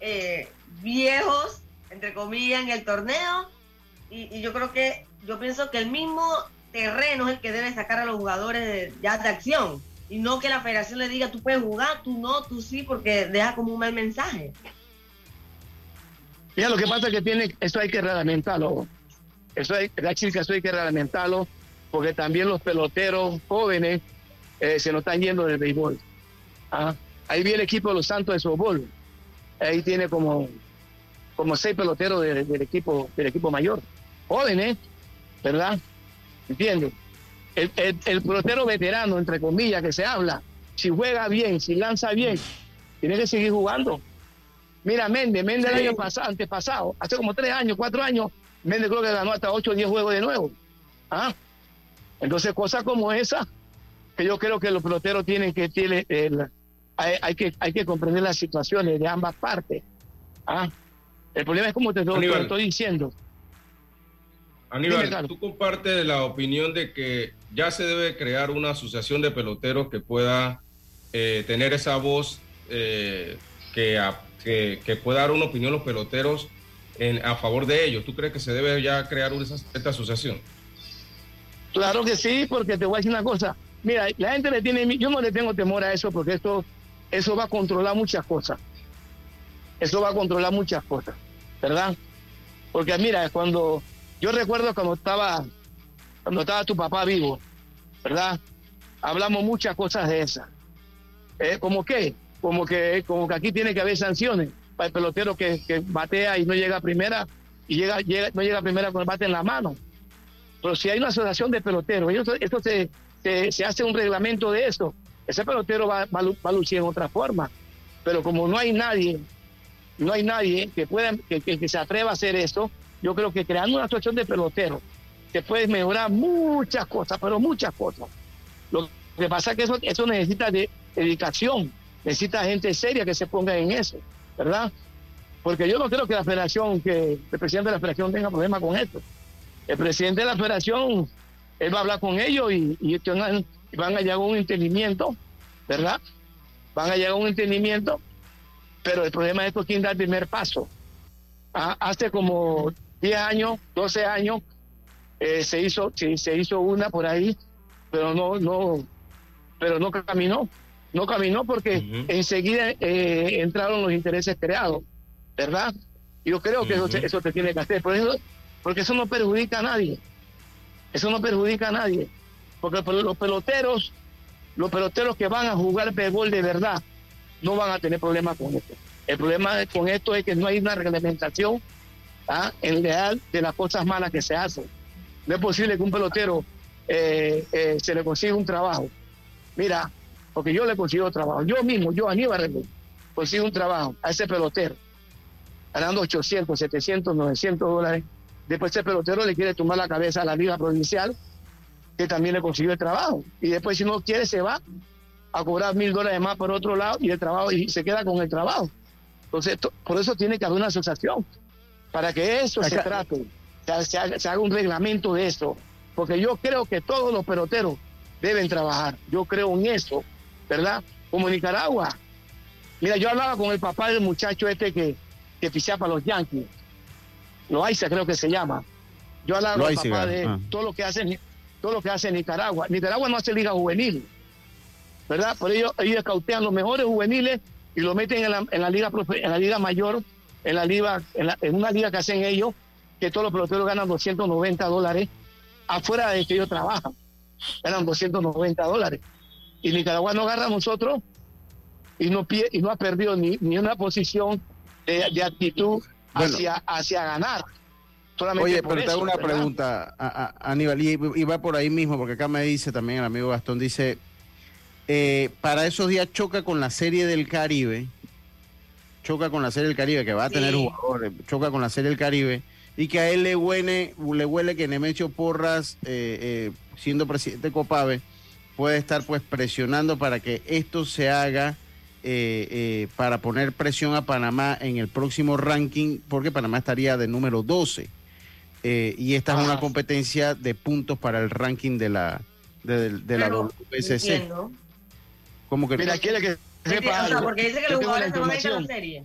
eh, viejos, entre comillas, en el torneo. Y, yo creo que, yo pienso que el mismo terreno es el que debe sacar a los jugadores ya de acción. Y no que la federación le diga, tú puedes jugar, tú no, tú sí, porque deja como un mal mensaje. Mira, lo que pasa es que tiene, eso hay que reglamentarlo. Eso hay, la chica, eso hay que reglamentarlo, porque también los peloteros jóvenes eh, se nos están yendo del béisbol. ¿Ah? Ahí viene el equipo de los Santos de softball. Ahí tiene como, como seis peloteros del, equipo, del equipo mayor. Jóvenes, ¿verdad? ¿Entiendes? El, el, pelotero veterano, entre comillas, que se habla, si juega bien, si lanza bien, tiene que seguir jugando. Mira, Méndez, Méndez el año pasado, antepasado, hace como tres años, cuatro años, Méndez creo que ganó hasta ocho o diez juegos de nuevo. ¿Ah? Entonces, cosas como esa, que yo creo que los peloteros tienen que, tiene, hay, que, hay que comprender las situaciones de ambas partes. ¿Ah? El problema es como te, lo estoy diciendo. Aníbal, tú compartes la opinión de que ya se debe crear una asociación de peloteros que pueda eh, tener esa voz eh, que, que, pueda dar una opinión a los peloteros en, a favor de ellos. ¿Tú crees que se debe ya crear esta asociación? Claro que sí, porque te voy a decir una cosa. Mira, la gente le tiene, yo no le tengo temor a eso porque esto, eso va a controlar muchas cosas. Eso va a controlar muchas cosas, ¿verdad? Porque mira, cuando yo recuerdo cuando estaba, cuando estaba tu papá vivo, ¿verdad? Hablamos muchas cosas de esas. ¿Eh? ¿Cómo qué? Como que, como que aquí tiene que haber sanciones para el pelotero que, batea y no llega a primera y llega, no llega a primera con el bate en la mano. Pero si hay una asociación de peloteros, esto, se, se, hace un reglamento de eso, ese pelotero va, va, a lucir en otra forma. Pero como no hay nadie, no hay nadie que pueda, que, que, se atreva a hacer eso, yo creo que creando una asociación de peloteros se puede mejorar muchas cosas, pero muchas cosas. Lo que pasa es que eso, eso necesita de dedicación, necesita gente seria que se ponga en eso, ¿verdad? Porque yo no creo que la federación, que el presidente de la federación tenga problema con esto. El presidente de la federación, él va a hablar con ellos y, y van a llegar a un entendimiento, ¿verdad? Van a llegar a un entendimiento, pero el problema es esto quién da el primer paso. Ah, hace como 10 años, 12 años, eh, se hizo se, hizo una por ahí, pero no no pero no caminó, no caminó porque enseguida eh, entraron los intereses creados, ¿verdad? Yo creo que eso, eso, te tiene que hacer, por eso, porque eso no perjudica a nadie, eso no perjudica a nadie, porque los peloteros, los peloteros que van a jugar béisbol de verdad, no van a tener problemas con esto. El problema con esto es que no hay una reglamentación ¿ah? en real de las cosas malas que se hacen. No es posible que un pelotero eh, eh, se le consiga un trabajo. Mira, porque yo le consigo trabajo. Yo mismo, yo Aníbal consigo un trabajo a ese pelotero, ganando 800, 700, 900 dólares. Después ese pelotero le quiere tomar la cabeza a la liga provincial, que también le consiguió el trabajo. Y después si no quiere se va a cobrar mil dólares más por otro lado y el trabajo y se queda con el trabajo. Entonces, por eso tiene que haber una asociación, para que eso se trate, se, haga, un reglamento de eso, porque yo creo que todos los peloteros deben trabajar, yo creo en eso, ¿verdad? Como Nicaragua. Mira, yo hablaba con el papá del muchacho este que, que para los Yankees, Loaiza creo que se llama. Yo hablaba con el papá de ah. todo lo que hace todo lo que hace Nicaragua. Nicaragua no hace liga juvenil, ¿verdad? Por ello ellos cautean los mejores juveniles y lo meten en la, en la liga en la liga mayor, en la liga, en, una liga que hacen ellos, que todos los peloteros ganan 290 dólares afuera de que ellos trabajan. Ganan 290 dólares. Y Nicaragua no agarra a nosotros y no, y no ha perdido ni, ni una posición de, actitud hacia, hacia ganar. Oye, pero te hago una pregunta, a, Aníbal, y, y, va por ahí mismo, porque acá me dice también el amigo Gastón, dice, eh, para esos días choca con la Serie del Caribe, choca con la Serie del Caribe, que va a tener jugadores, choca con la Serie del Caribe, y que a él le huele, le huele que Nemesio Porras, eh, eh, siendo presidente de Copave, puede estar pues presionando para que esto se haga para poner presión a Panamá en el próximo ranking, porque Panamá estaría de número 12. y esta es una competencia de puntos para el ranking de la, de, la WSC. Como que Mira, quiere que sepa o porque dice que los jugadores se van a ir a la serie.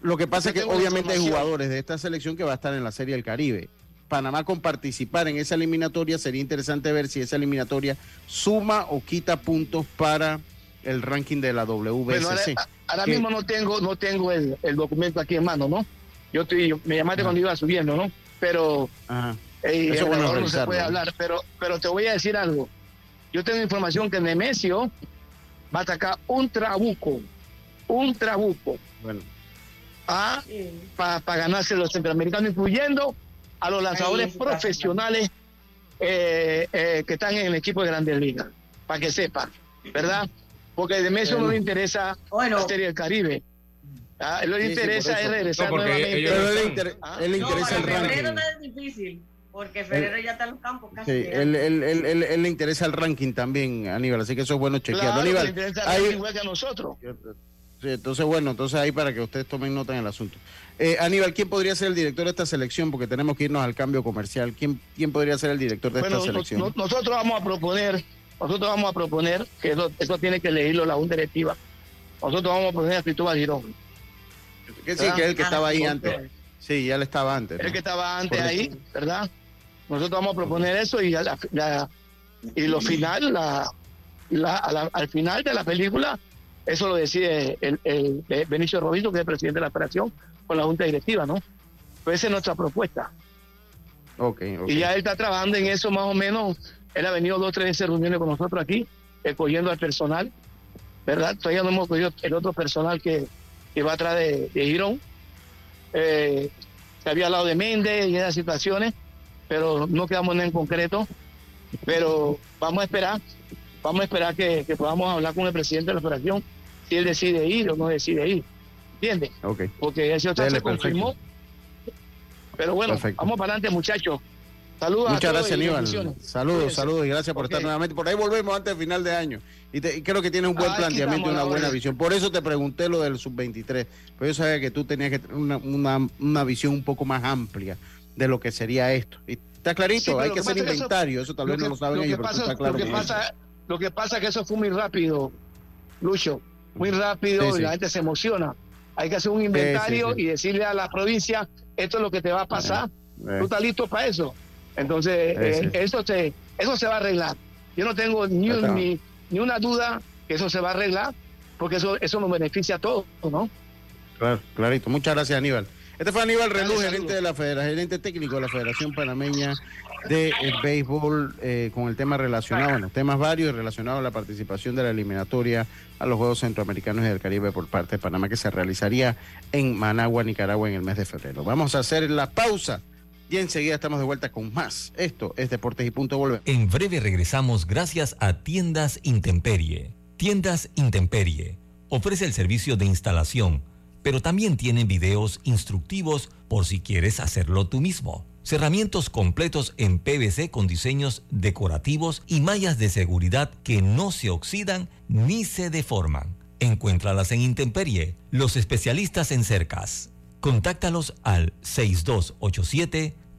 Lo que pasa es que obviamente hay jugadores de esta selección que va a estar en la Serie del Caribe. Panamá con participar en esa eliminatoria sería interesante ver si esa eliminatoria suma o quita puntos para el ranking de la WBC. ahora, mismo no tengo no tengo el, documento aquí en mano, ¿no? Yo estoy, me llamaste cuando iba subiendo, ¿no? Pero Eso bueno no se puede hablar, pero pero te voy a decir algo. Yo tengo información que Nemesio va a atacar un trabuco, un trabuco. Bueno. Ah, para ganarse los centroamericanos, incluyendo a los lanzadores profesionales eh, eh, que están en el equipo de Grandes Ligas, para que sepa, ¿verdad? Porque de Messi no le interesa la Serie del Caribe. Ah, lo le interesa es regresar nuevamente. él, ah. le interesa el ranking. no es difícil. Porque Ferrero ya está en los campos casi. Sí, él, él, él, él, le interesa el ranking también, Aníbal, así que eso es bueno chequearlo. Aníbal, le interesa hay... igual que a nosotros. Sí, entonces, bueno, entonces ahí para que ustedes tomen nota en el asunto. Eh, Aníbal, ¿quién podría ser el director de esta selección? Porque tenemos que irnos al cambio comercial. ¿Quién, quién podría ser el director de esta selección? nosotros vamos a proponer, nosotros vamos a proponer que eso, tiene que leerlo la Junta Directiva. Nosotros vamos a proponer a Cristóbal Girón. Que sí, que es el que estaba ahí antes. Sí, ya le estaba antes. El que estaba antes ahí, ¿verdad? Nosotros vamos a proponer eso y, y lo final, la, al final de la película, eso lo decide el, Benicio Robinson, que es el presidente de la operación, con la Junta Directiva, ¿no? Pues esa es nuestra propuesta. Okay, Y ya él está trabajando en eso más o menos. Él ha venido dos o tres reuniones con nosotros aquí, escogiendo al personal, ¿verdad? Todavía no hemos cogido el otro personal que, va atrás de, de Girón. Eh, se había hablado de Méndez y esas situaciones, pero no quedamos en concreto. Pero vamos a esperar, vamos a esperar que, que podamos hablar con el presidente de la operación si él decide ir o no decide ir. ¿Entiendes? Okay. Porque ese otro se confirmó. Pero bueno, vamos para adelante, muchachos. Saludos Muchas gracias, Aníbal. Saludos, saludos y gracias por estar nuevamente. Por ahí volvemos antes del final de año. Y, creo que tienes un buen planteamiento y una buena visión. Por eso te pregunté lo del sub-23. Pues yo sabía que tú tenías que tener una, una, una, visión un poco más amplia de lo que sería esto. Y está clarito, hay que hacer inventario. Eso, tal vez no lo saben ellos, pero está claro. Lo que, pasa, lo que pasa es que eso fue muy rápido, Lucho. Muy rápido y la gente se emociona. Hay que hacer un inventario y decirle a la provincia, esto es lo que te va a pasar. ¿Tú estás listo para eso? Entonces, eh, eso, se, eso se va a arreglar. Yo no tengo ni, ni, ni, una duda que eso se va a arreglar, porque eso, eso nos beneficia a todos, ¿no? Claro, clarito. Muchas gracias, Aníbal. Este fue Aníbal Relú, gerente de la Federación, gerente técnico de la Federación Panameña de Béisbol, eh, con el tema relacionado, bueno, temas varios relacionados a la participación de la eliminatoria a los Juegos Centroamericanos y del Caribe por parte de Panamá, que se realizaría en Managua, Nicaragua, en el mes de febrero. Vamos a hacer la pausa y enseguida estamos de vuelta con más. Esto es Deportes y Punto Volver. En breve regresamos gracias a Tiendas Intemperie. Tiendas Intemperie ofrece el servicio de instalación, pero también tiene videos instructivos por si quieres hacerlo tú mismo. Cerramientos completos en PVC con diseños decorativos y mallas de seguridad que no se oxidan ni se deforman. Encuéntralas en Intemperie, los especialistas en cercas. Contáctalos al 6287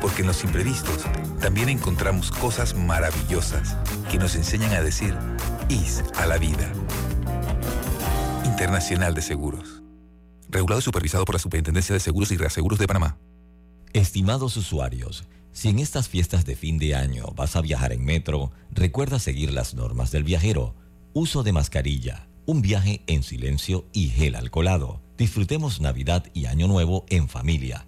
porque en los imprevistos también encontramos cosas maravillosas que nos enseñan a decir IS a la vida. Internacional de Seguros. Regulado y supervisado por la Superintendencia de Seguros y Reaseguros de Panamá. Estimados usuarios, si en estas fiestas de fin de año vas a viajar en metro, recuerda seguir las normas del viajero. Uso de mascarilla, un viaje en silencio y gel alcoholado. Disfrutemos Navidad y Año Nuevo en familia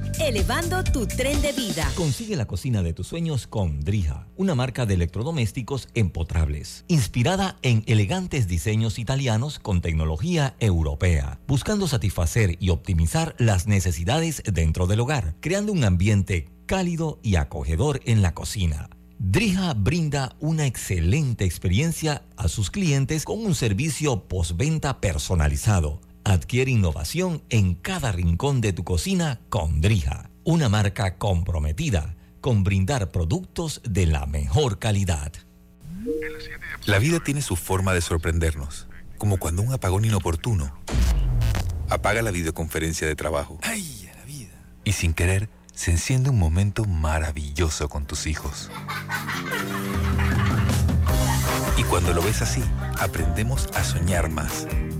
elevando tu tren de vida. Consigue la cocina de tus sueños con Drija, una marca de electrodomésticos empotrables, inspirada en elegantes diseños italianos con tecnología europea, buscando satisfacer y optimizar las necesidades dentro del hogar, creando un ambiente cálido y acogedor en la cocina. Drija brinda una excelente experiencia a sus clientes con un servicio postventa personalizado Adquiere innovación en cada rincón de tu cocina con Drija, una marca comprometida con brindar productos de la mejor calidad. La vida tiene su forma de sorprendernos, como cuando un apagón inoportuno apaga la videoconferencia de trabajo. ¡Ay, la vida! Y sin querer, se enciende un momento maravilloso con tus hijos. Y cuando lo ves así, aprendemos a soñar más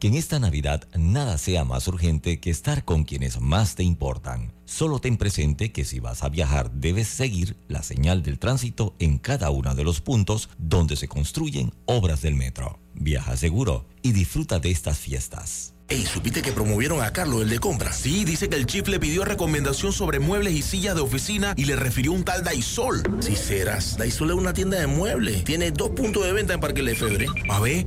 Que en esta Navidad nada sea más urgente que estar con quienes más te importan. Solo ten presente que si vas a viajar debes seguir la señal del tránsito en cada uno de los puntos donde se construyen obras del metro. Viaja seguro y disfruta de estas fiestas. Ey, ¿supiste que promovieron a Carlos, el de compra? Sí, dice que el chief le pidió recomendación sobre muebles y sillas de oficina y le refirió un tal Daisol. Si serás, Daisol es una tienda de muebles. Tiene dos puntos de venta en Parque Lefebvre. A ver,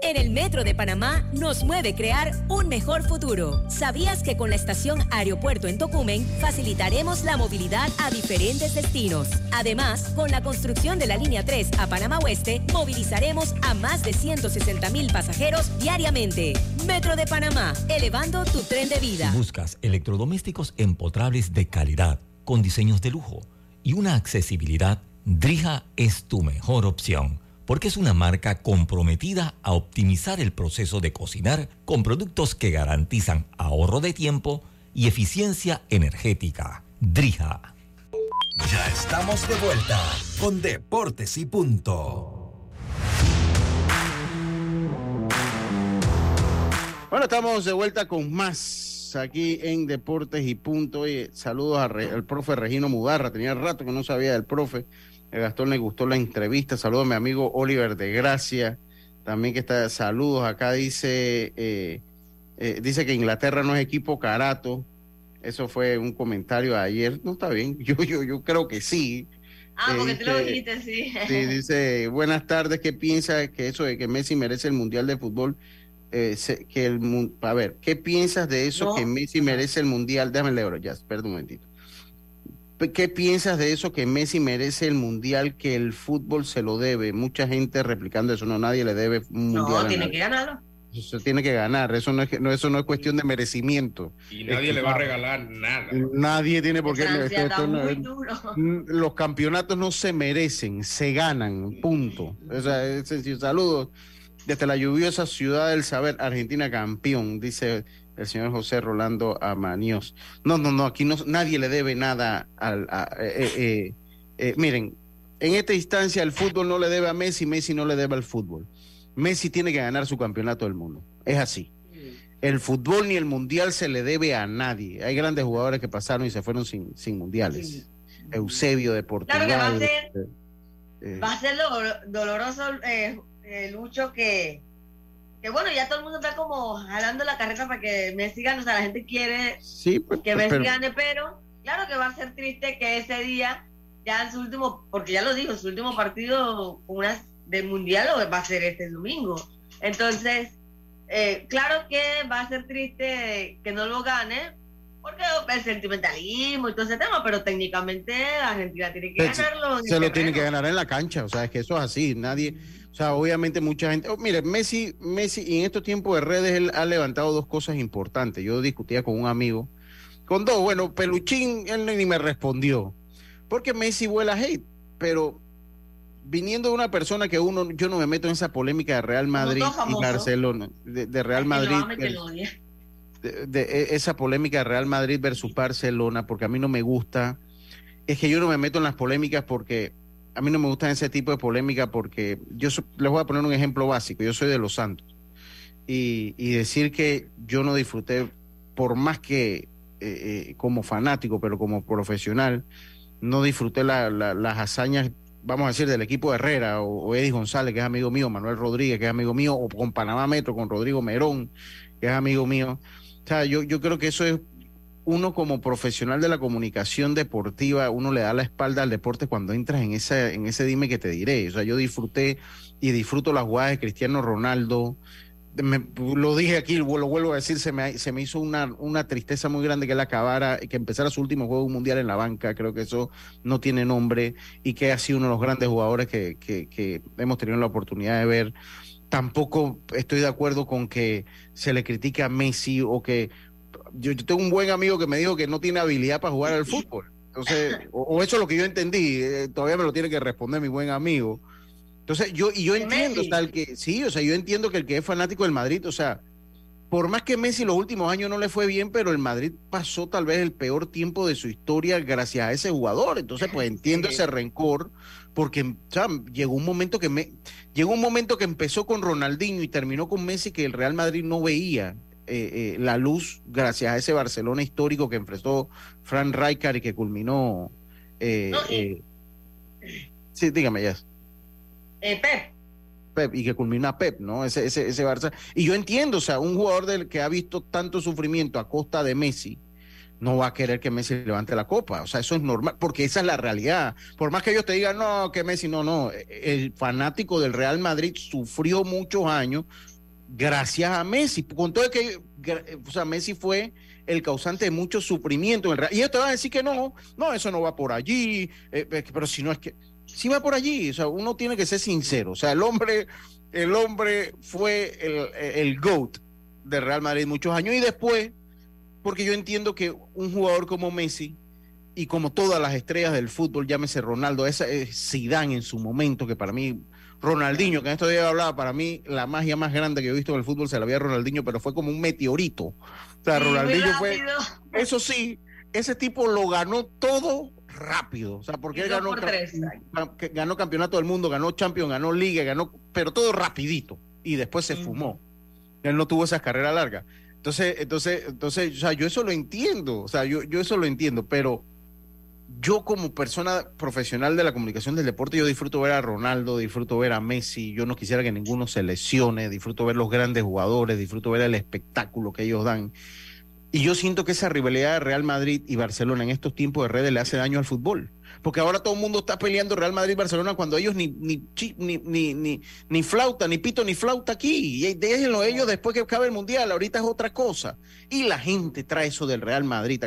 En el Metro de Panamá nos mueve crear un mejor futuro. ¿Sabías que con la estación Aeropuerto en Tocumen facilitaremos la movilidad a diferentes destinos? Además, con la construcción de la línea 3 a Panamá Oeste, movilizaremos a más de 160 mil pasajeros diariamente. Metro de Panamá, elevando tu tren de vida. buscas electrodomésticos empotrables de calidad, con diseños de lujo y una accesibilidad, Drija es tu mejor opción porque es una marca comprometida a optimizar el proceso de cocinar con productos que garantizan ahorro de tiempo y eficiencia energética. Drija. Ya estamos de vuelta con Deportes y Punto. Bueno, estamos de vuelta con más aquí en Deportes y Punto. saludos al profe Regino Mugarra. Tenía rato que no sabía del profe. A Gastón le gustó la entrevista. Saludos a mi amigo Oliver de Gracia. También que está, saludos. Acá dice, eh, eh, dice que Inglaterra no es equipo carato. Eso fue un comentario de ayer. No está bien. Yo, yo, yo creo que sí. Ah, porque tú lo dijiste, sí. Sí, dice, buenas tardes, ¿qué piensa que eso de que Messi merece el Mundial de Fútbol? Eh, que el, a ver, ¿qué piensas de eso que Messi merece el Mundial? Déjame leerlo, ya, espera un momentito. ¿Qué piensas de eso que Messi merece el mundial que el fútbol se lo debe? Mucha gente replicando eso, no, nadie le debe un mundial. No, tiene que ganarlo. Eso tiene que ganar, eso no es, eso no es cuestión de merecimiento. Y nadie le va a regalar nada. Nadie tiene por qué. los campeonatos no se merecen, se ganan, punto. O sea, saludos desde la lluviosa ciudad del saber, Argentina campeón, dice el señor José Rolando Amanios. No, no, no, aquí no, nadie le debe nada al... Eh, eh, eh, miren, en esta instancia el fútbol no le debe a Messi, Messi no le debe al fútbol. Messi tiene que ganar su campeonato del mundo. Es así. El fútbol ni el mundial se le debe a nadie. Hay grandes jugadores que pasaron y se fueron sin, sin mundiales. Eusebio de Portugal. Claro que va a ser, va a ser doloroso, Lucho, que que bueno, ya todo el mundo está como jalando la carreta para que Messi gane, o sea, la gente quiere pues, que Messi gane, pero claro que va a ser triste que ese día, ya en su último, porque ya lo dijo, su último partido una, de mundial va a ser este domingo. Entonces, eh, claro que va a ser triste que no lo gane, porque el sentimentalismo y todo ese tema, pero técnicamente Argentina tiene que ganarlo. Se lo tiene que ganar en la cancha, o sea, es que eso es así, nadie, sea, obviamente mucha gente, oh, mire, Messi, Messi, y en estos tiempos de redes él ha levantado dos cosas importantes. Yo discutía con un amigo, con dos, bueno, Peluchín, él ni me respondió, porque Messi vuela hate, pero viniendo de una persona que uno, yo no me meto en esa polémica de Real Madrid y Barcelona, de, Real Madrid. De, e, esa polémica de Real Madrid versus Barcelona, porque a mí no me gusta. Es que yo no me meto en las polémicas porque a mí no me gusta ese tipo de polémica porque yo les voy a poner un ejemplo básico. Yo soy de Los Santos y, decir que yo no disfruté, por más que eh, eh, como fanático, pero como profesional, no disfruté las hazañas vamos a decir, del equipo de Herrera o, Eddie González, que es amigo mío, Manuel Rodríguez, que es amigo mío, o con Panamá Metro, con Rodrigo Merón, que es amigo mío. O sea, yo, yo creo que eso es uno como profesional de la comunicación deportiva, uno le da la espalda al deporte cuando entras en ese, en ese dime que te diré. O sea, yo disfruté y disfruto las jugadas de Cristiano Ronaldo, lo dije aquí, lo vuelvo a decir, se me, se me hizo una, una tristeza muy grande que él acabara, que empezara su último juego mundial en la banca, creo que eso no tiene nombre y que ha sido uno de los grandes jugadores que, que, hemos tenido la oportunidad de ver. Tampoco estoy de acuerdo con que se le critique a Messi o que yo, tengo un buen amigo que me dijo que no tiene habilidad para jugar al fútbol. Entonces, o, eso es lo que yo entendí, eh, todavía me lo tiene que responder mi buen amigo. Entonces, yo, y yo entiendo, tal que, sí, o sea, yo entiendo que el que es fanático del Madrid, o sea, por más que Messi los últimos años no le fue bien, pero el Madrid pasó tal vez el peor tiempo de su historia gracias a ese jugador. Entonces, pues entiendo ese rencor, porque o sea, llegó un momento que me, llegó un momento que empezó con Ronaldinho y terminó con Messi que el Real Madrid no veía eh, eh, la luz gracias a ese Barcelona histórico que enfrentó Frank Rijkaard y que culminó. Eh, sí, dígame ya. Eh, Pep. Pep, y que culmina Pep, ¿no? Ese, ese, ese Barça. Y yo entiendo, o sea, un jugador del que ha visto tanto sufrimiento a costa de Messi, no va a querer que Messi levante la copa. O sea, eso es normal, porque esa es la realidad. Por más que ellos te digan, no, que Messi, no, no. El fanático del Real Madrid sufrió muchos años gracias a Messi. Con todo que, o sea, Messi fue el causante de mucho sufrimiento en el. Y ellos te van a decir que no, no, eso no va por allí. Eh, pero si no es que sí va por allí. O sea, uno tiene que ser sincero. O sea, el hombre, el hombre fue el, el GOAT de Real Madrid muchos años y después, porque yo entiendo que un jugador como Messi y como todas las estrellas del fútbol, llámese Ronaldo, esa es Zidane en su momento, que para mí Ronaldinho, que en estos días hablaba, para mí la magia más grande que he visto en el fútbol se la había Ronaldinho, pero fue como un meteorito. O sea, Ronaldinho fue. Eso sí, ese tipo lo ganó todo rápido. O sea, porque él ganó, ganó campeonato del mundo, ganó Champions, ganó Liga, ganó, pero todo rapidito. Y después se fumó. Él no tuvo esas carreras largas. Entonces, entonces, entonces, o sea, yo eso lo entiendo. O sea, yo, yo eso lo entiendo, pero yo como persona profesional de la comunicación del deporte, yo disfruto ver a Ronaldo, disfruto ver a Messi, yo no quisiera que ninguno se lesione, disfruto ver los grandes jugadores, disfruto ver el espectáculo que ellos dan. Y yo siento que esa rivalidad de Real Madrid y Barcelona en estos tiempos de redes le hace daño al fútbol. Porque ahora todo el mundo está peleando Real Madrid-Barcelona cuando ellos ni, ni, ni, ni, ni, flauta, ni pito, ni flauta aquí. Y déjenlo ellos después que acabe el Mundial. Ahorita es otra cosa. Y la gente trae eso del Real Madrid.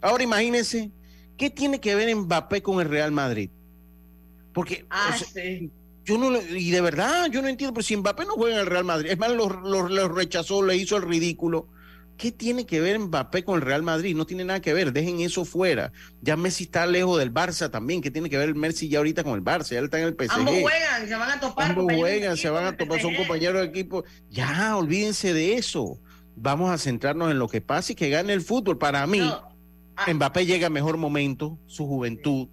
Ahora imagínense, ¿qué tiene que ver Mbappé con el Real Madrid? Porque ah, yo no, y de verdad, yo no entiendo, pero si Mbappé no juega en el Real Madrid, es más, lo rechazó, le hizo el ridículo ¿Qué tiene que ver Mbappé con el Real Madrid? No tiene nada que ver, dejen eso fuera. Ya Messi está lejos del Barça también. ¿Qué tiene que ver Messi ya ahorita con el Barça? Ya él está en el PSG. Ambos juegan, se van a topar. Ambos juegan, se van a topar, son compañeros de equipo. Ya, olvídense de eso. Vamos a centrarnos en lo que pasa y que gane el fútbol. Para mí. Mbappé llega a mejor momento, su juventud,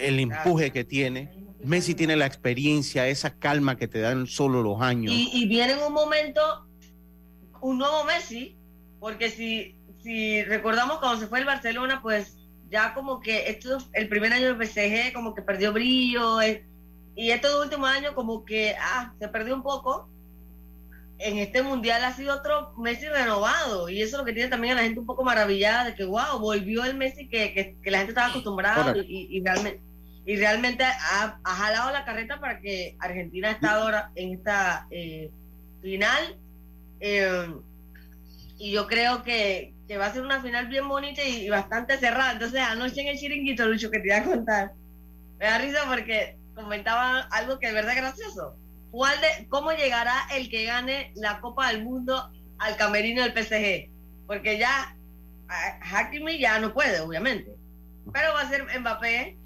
el empuje que tiene. Messi tiene la experiencia, esa calma que te dan solo los años. Y, y viene en un momento un nuevo Messi porque si, si recordamos cuando se fue el Barcelona, pues ya como que esto, el primer año del PSG como que perdió brillo, eh, y estos últimos años como que, ah, se perdió un poco, en este mundial ha sido otro Messi renovado. Y eso es lo que tiene también a la gente un poco maravillada de que wow, volvió el Messi que, que, la gente estaba acostumbrada y, realmente y realmente ha, jalado la carreta para que Argentina esté ahora en esta eh, final. Eh, y yo creo que, que, va a ser una final bien bonita y, bastante cerrada. Entonces anoche en el chiringuito Lucho que te iba a contar me da risa porque comentaba algo que es verdad gracioso ¿Cuál de, ¿Cómo llegará el que gane la Copa del Mundo al camerino del PSG? Porque ya Hakimi ya no puede, obviamente. Pero va a ser Mbappé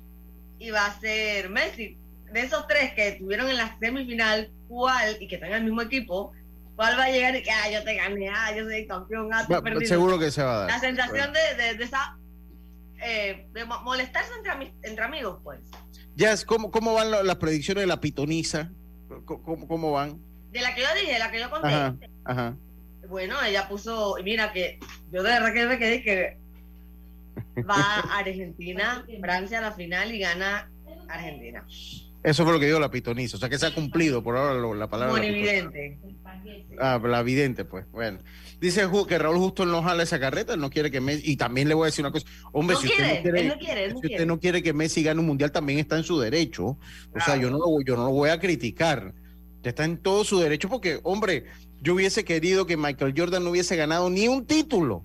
y va a ser Messi. De esos tres que estuvieron en la semifinal, ¿cuál, y que están en el mismo equipo, cuál va a llegar y que ah, yo te gané, ah, yo soy campeón, ah, Seguro que se va a dar. La sensación de, de, esa. Eh, de molestarse entre, entre amigos, pues. ¿cómo, ¿cómo van las predicciones de la pitoniza? ¿Cómo, ¿Cómo, van? De la que yo dije, de la que yo conté. Ajá, Bueno, ella puso, mira que yo de verdad que me quedé que va a Argentina, Francia a la final y gana Argentina. Eso fue lo que dijo la pitoniza, o sea que se ha cumplido por ahora la palabra. evidente. Ah, la evidente, pues. Bueno. Dice que Raúl Justo no jala esa carreta, no quiere que Messi. Y también le voy a decir una cosa. Hombre, si, usted, no quiere, si usted no quiere que Messi gane un mundial, también está en su derecho. O sea, yo no, lo, yo no lo voy a criticar. Está en todo su derecho porque, hombre, yo hubiese querido que Michael Jordan no hubiese ganado ni un título.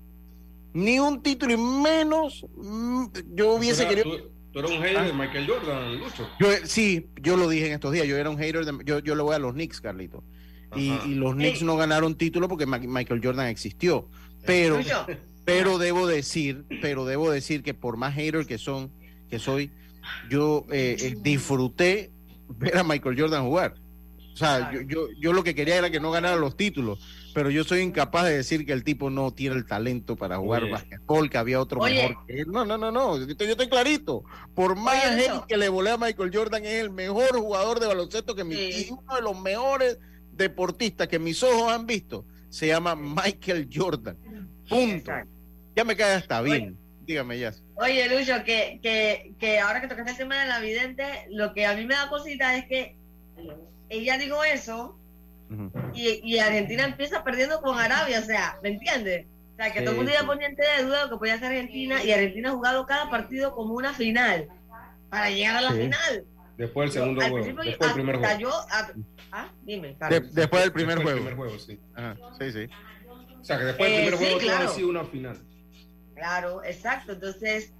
Ni un título y menos. Mm, yo hubiese querido. Tú, eres un hater de Michael Jordan, Lucho. Yo, sí, yo lo dije en estos días. Yo era un hater. De, yo, yo le voy a los Knicks, Carlito. Y, los Knicks no ganaron título porque Michael Jordan existió. Pero, pero debo decir, pero debo decir que por más hater que son, que soy, yo eh, eh, disfruté ver a Michael Jordan jugar. O sea, yo, yo, yo lo que quería era que no ganara los títulos, pero yo soy incapaz de decir que el tipo no tiene el talento para jugar Oye. que había otro mejor que él. No, no, no, no, yo estoy, clarito. Por más que le volé a Michael Jordan, es el mejor jugador de baloncesto que mi, y uno de los mejores deportista que mis ojos han visto se llama Michael Jordan. Punto. Ya me cae hasta bien. Dígame ya. Oye, Lucho, que, que, que ahora que tocaste el tema de la vidente, lo que a mí me da cosita es que ella dijo eso y, y, Argentina empieza perdiendo con Arabia, o sea, ¿me entiendes? O sea, que todo el mundo ya ponía de duda lo que podía hacer Argentina y Argentina ha jugado cada partido como una final para llegar a la final. Después del segundo juego. Después del primer juego. Ah, dime. después del primer juego. primer juego, sí. sí, sí. O sea, que después del primer eh, juego claro. todo ha sido una final. Claro, exacto. Entonces,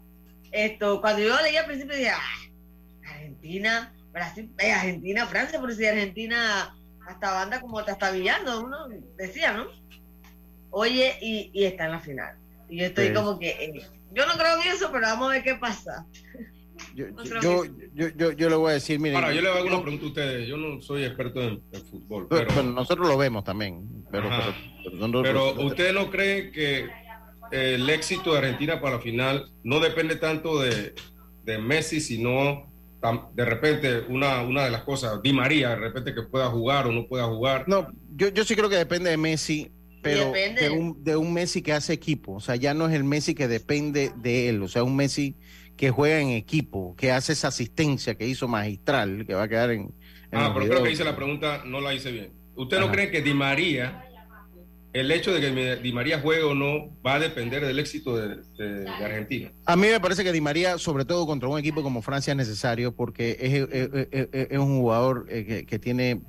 esto, cuando yo leí al principio dije, ah, Argentina, Brasil, eh, Argentina, Francia, por si Argentina hasta banda como hasta villando, uno decía, ¿no? Oye, y, y está en la final. Y yo estoy como que, eh, yo no creo en eso, pero vamos a ver qué pasa. Yo, yo, yo, yo, yo, le voy a decir, mire. Ahora, yo le hago una pregunta a ustedes. Yo no soy experto en, fútbol. Pero, nosotros lo vemos también. Pero, pero, ¿usted no cree que el éxito de Argentina para la final no depende tanto de, de Messi, sino de repente una, una de las cosas, Di María, de repente que pueda jugar o no pueda jugar? No, yo, yo sí creo que depende de Messi, pero de un, de un Messi que hace equipo. O sea, ya no es el Messi que depende de él. O sea, un Messi que juega en equipo, que hace esa asistencia que hizo magistral, que va a quedar en... ah, pero creo que hice la pregunta, no la hice bien. ¿Usted no cree que Di María, el hecho de que Di María juegue o no, va a depender del éxito de, Argentina? A mí me parece que Di María, sobre todo contra un equipo como Francia, es necesario porque es, es, un jugador eh, que tiene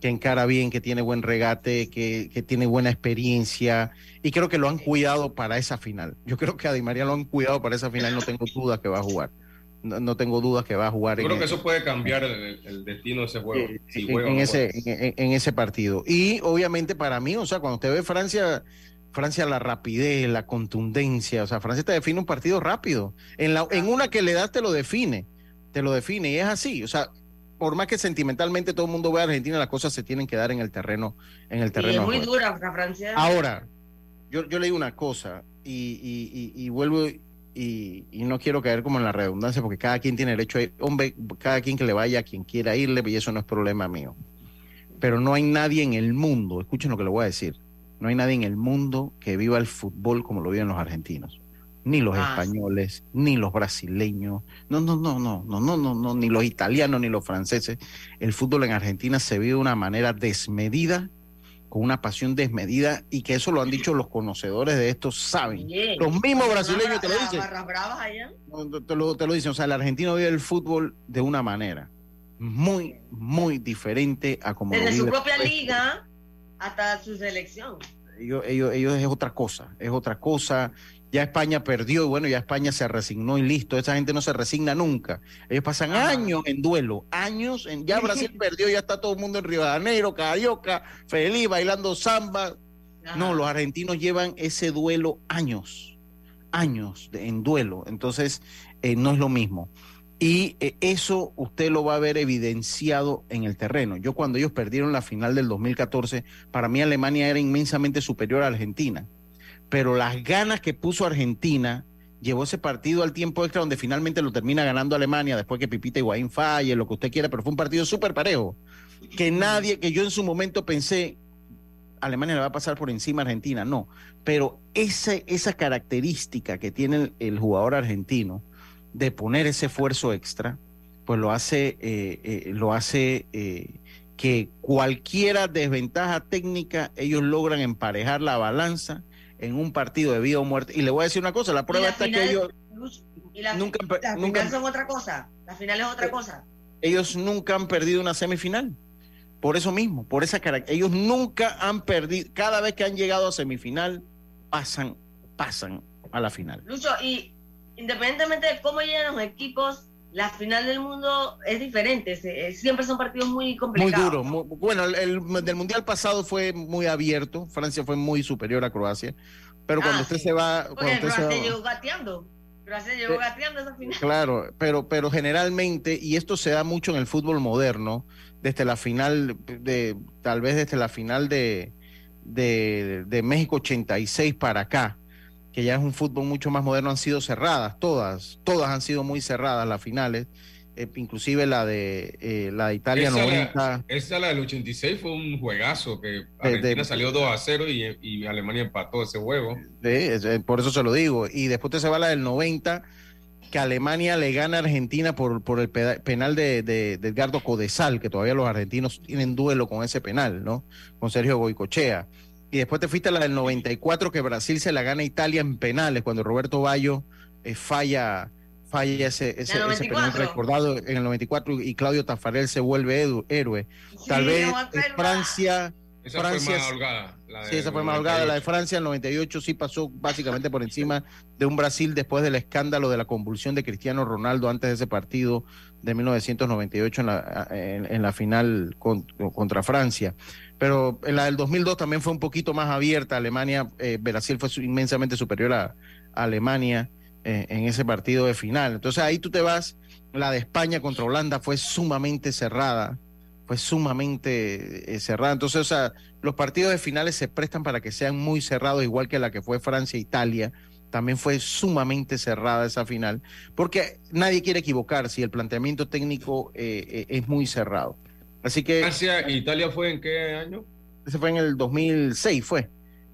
que encara bien, que tiene buen regate, que, que, tiene buena experiencia y creo que lo han cuidado para esa final. Yo creo que a Di María lo han cuidado para esa final, no tengo dudas que va a jugar. No, tengo dudas que va a jugar. Yo creo que eso puede cambiar el, destino de ese juego. en, ese, en, ese partido. Y obviamente para mí, o sea, cuando usted ve Francia, Francia la rapidez, la contundencia, o sea, Francia te define un partido rápido. En, la, en una que le das te lo define, te lo define y es así. O sea, por más que sentimentalmente todo el mundo vea a Argentina, las cosas se tienen que dar en el terreno. En el terreno es muy dura Francia. Ahora, yo, yo leí una cosa y, y, vuelvo y, no quiero caer como en la redundancia porque cada quien tiene derecho a ir, hombre, cada quien que le vaya a quien quiera irle y eso no es problema mío. Pero no hay nadie en el mundo, escuchen lo que le voy a decir, no hay nadie en el mundo que viva el fútbol como lo viven los argentinos ni los ah, españoles, ni los brasileños, no, no, no, no, no, no, no, no, ni los italianos, ni los franceses. El fútbol en Argentina se vive de una manera desmedida con una pasión desmedida y que eso lo han dicho los conocedores de esto, saben. Los mismos brasileños te lo dicen. Te lo, te lo dicen, o sea, el argentino vive el fútbol de una manera muy, muy diferente a como... Desde su propia liga hasta su selección. Ellos, ellos, ellos es otra cosa, es otra cosa ya España perdió y bueno, ya España se resignó y listo. Esa gente no se resigna nunca. Ellos pasan años en duelo, años en. Ya Brasil perdió, ya está todo el mundo en Río de Janeiro, Carioca, feliz, bailando samba. No, los argentinos llevan ese duelo años, años en duelo. Entonces, eh, no es lo mismo. Y eh, eso usted lo va a ver evidenciado en el terreno. Yo cuando ellos perdieron la final del 2014, para mí Alemania era inmensamente superior a Argentina pero las ganas que puso Argentina llevó ese partido al tiempo extra donde finalmente lo termina ganando Alemania después que Pipita Higuaín falle, lo que usted quiera, pero fue un partido súper parejo, que nadie, que yo en su momento pensé, Alemania le va a pasar por encima a Argentina, no, pero esa, esa característica que tiene el, jugador argentino de poner ese esfuerzo extra, pues lo hace, eh, eh, lo hace eh, que cualquiera desventaja técnica, ellos logran emparejar la balanza en un partido de vida o muerte. Y le voy a decir una cosa, la prueba está que ellos y la, nunca, las nunca son otra cosa, la final es otra eh, cosa. Ellos nunca han perdido una semifinal. Por eso mismo, por esa característica. Ellos nunca han perdido, cada vez que han llegado a semifinal, pasan, pasan a la final. Lucho, y independientemente de cómo llegan los equipos, la final del mundo es diferente, eh, siempre son partidos muy complicados. Muy duro. bueno, el, del mundial pasado fue muy abierto, Francia fue muy superior a Croacia, pero cuando ah, usted se va... Cuando Croacia llegó gateando. Croacia llegó eh, gateando esa final. Claro, pero, pero generalmente, y esto se da mucho en el fútbol moderno, desde la final, de tal vez desde la final de, de, de México 86 para acá, que ya es un fútbol mucho más moderno, han sido cerradas, todas, todas han sido muy cerradas las finales, eh, inclusive la de eh, la de Italia esa 90. esa la del 86 fue un juegazo, que Argentina salió 2 a 0 y, Alemania empató ese juego. por eso se lo digo. Y después te se va la del 90, que Alemania le gana a Argentina por, por el penal de, de, de Edgardo Codesal, que todavía los argentinos tienen duelo con ese penal, ¿no? Con Sergio Goicochea. Y después te fuiste a la del 94 que Brasil se la gana a Italia en penales cuando Roberto Bayo eh, falla falla ese, ese, penal recordado en el 94 y Claudio Tafarel se vuelve héroe. Tal vez Francia... Esa Francia, fue más holgada. sí, esa fue más holgada. La de Francia en el 98 sí pasó básicamente por encima de un Brasil después del escándalo de la convulsión de Cristiano Ronaldo antes de ese partido de 1998 en la, en, la final contra Francia pero en la del 2002 también fue un poquito más abierta. Alemania, eh, Brasil fue inmensamente superior a, Alemania eh, en ese partido de final. Entonces ahí tú te vas, la de España contra Holanda fue sumamente cerrada, fue sumamente eh, cerrada. Entonces, o sea, los partidos de finales se prestan para que sean muy cerrados, igual que la que fue Francia-Italia. También fue sumamente cerrada esa final, porque nadie quiere equivocar si el planteamiento técnico es muy cerrado. Así que. Francia e Italia fue en qué año? Ese fue en el 2006, fue.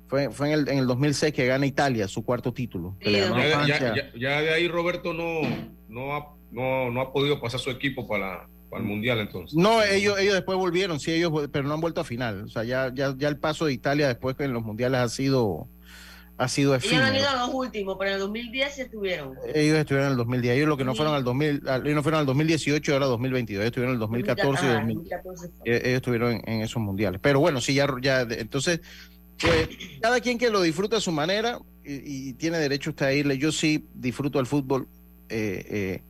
Fue, fue en, el, en el 2006 que gana Italia su cuarto título. ya, de ahí Roberto no, no, ha, no, no ha podido pasar su equipo para, el Mundial entonces. No, ellos, ellos después volvieron, sí, ellos, pero no han vuelto a final. O sea, ya, ya, ya el paso de Italia después que en los Mundiales ha sido ha sido efímero. Ellos han ido a los últimos, pero en el 2010 sí estuvieron. Ellos estuvieron en el 2010. Ellos lo que no fueron al 2000, ellos no fueron al 2018, ahora 2022. Ellos estuvieron en el 2014 y 2014. Ellos estuvieron en, esos mundiales. Pero bueno, sí, ya, ya entonces, pues, cada quien que lo disfruta a su manera y, tiene derecho usted a irle. Yo sí disfruto el fútbol. Eh, eh,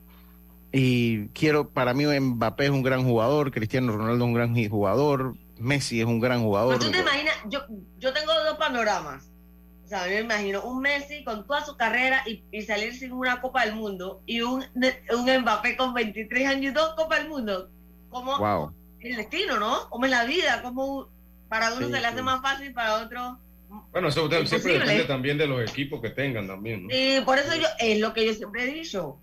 y quiero, para mí Mbappé es un gran jugador, Cristiano Ronaldo es un gran jugador, Messi es un gran jugador. Pues tú te imaginas, yo, yo tengo dos panoramas o sea, me imagino un Messi con toda su carrera y, salir sin una Copa del Mundo y un, un Mbappé con 23 años y dos Copas del Mundo. Como el destino, ¿no? Como es la vida, como para uno se le hace más fácil, para otro. Bueno, eso siempre depende también de los equipos que tengan también. ¿no? Sí, por eso yo, es lo que yo siempre he dicho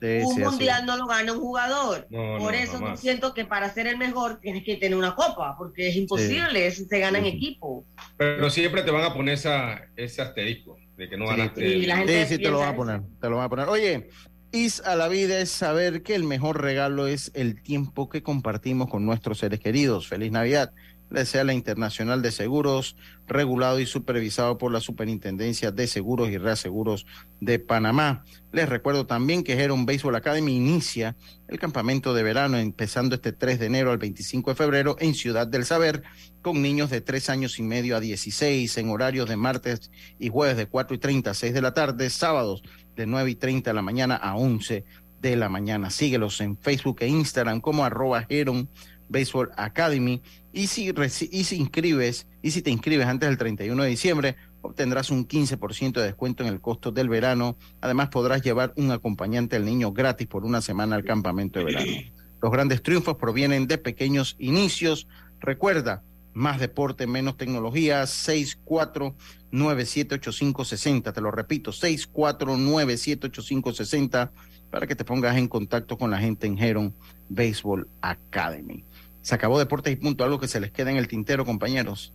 un mundial no lo gana un jugador. Por eso siento que para ser el mejor tienes que tener una copa, porque es imposible, se gana en equipo. Pero siempre te van a poner esa, ese asterisco de que no ganaste. Sí, sí, te lo van a poner, te lo van a poner. Oye, is a la vida es saber que el mejor regalo es el tiempo que compartimos con nuestros seres queridos. Feliz Navidad. La Internacional de Seguros, regulado y supervisado por la Superintendencia de Seguros y Reaseguros de Panamá. Les recuerdo también que Heron Baseball Academy inicia el campamento de verano empezando este 3 de enero al 25 de febrero en Ciudad del Saber con niños de 3 años y medio a 16 en horarios de martes y jueves de 4 y 30 a 6 de la tarde, sábados de 9 y 30 de la mañana a 11 de la mañana. Síguelos en Facebook e Instagram como arroba Heron Baseball Academy. Y si, y si inscribes, y si te inscribes antes del 31 de diciembre, obtendrás un 15% de descuento en el costo del verano. Además, podrás llevar un acompañante al niño gratis por una semana al campamento de verano. Los grandes triunfos provienen de pequeños inicios. Recuerda, más deporte, menos tecnología, 649-785-60. Te lo repito, 649-785-60 para que te pongas en contacto con la gente en Heron Baseball Academy. Se acabó Deportes y Punto, algo que se les queda en el tintero, compañeros.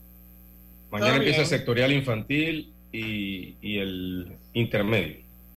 Mañana empieza el sectorial infantil y, y el intermedio.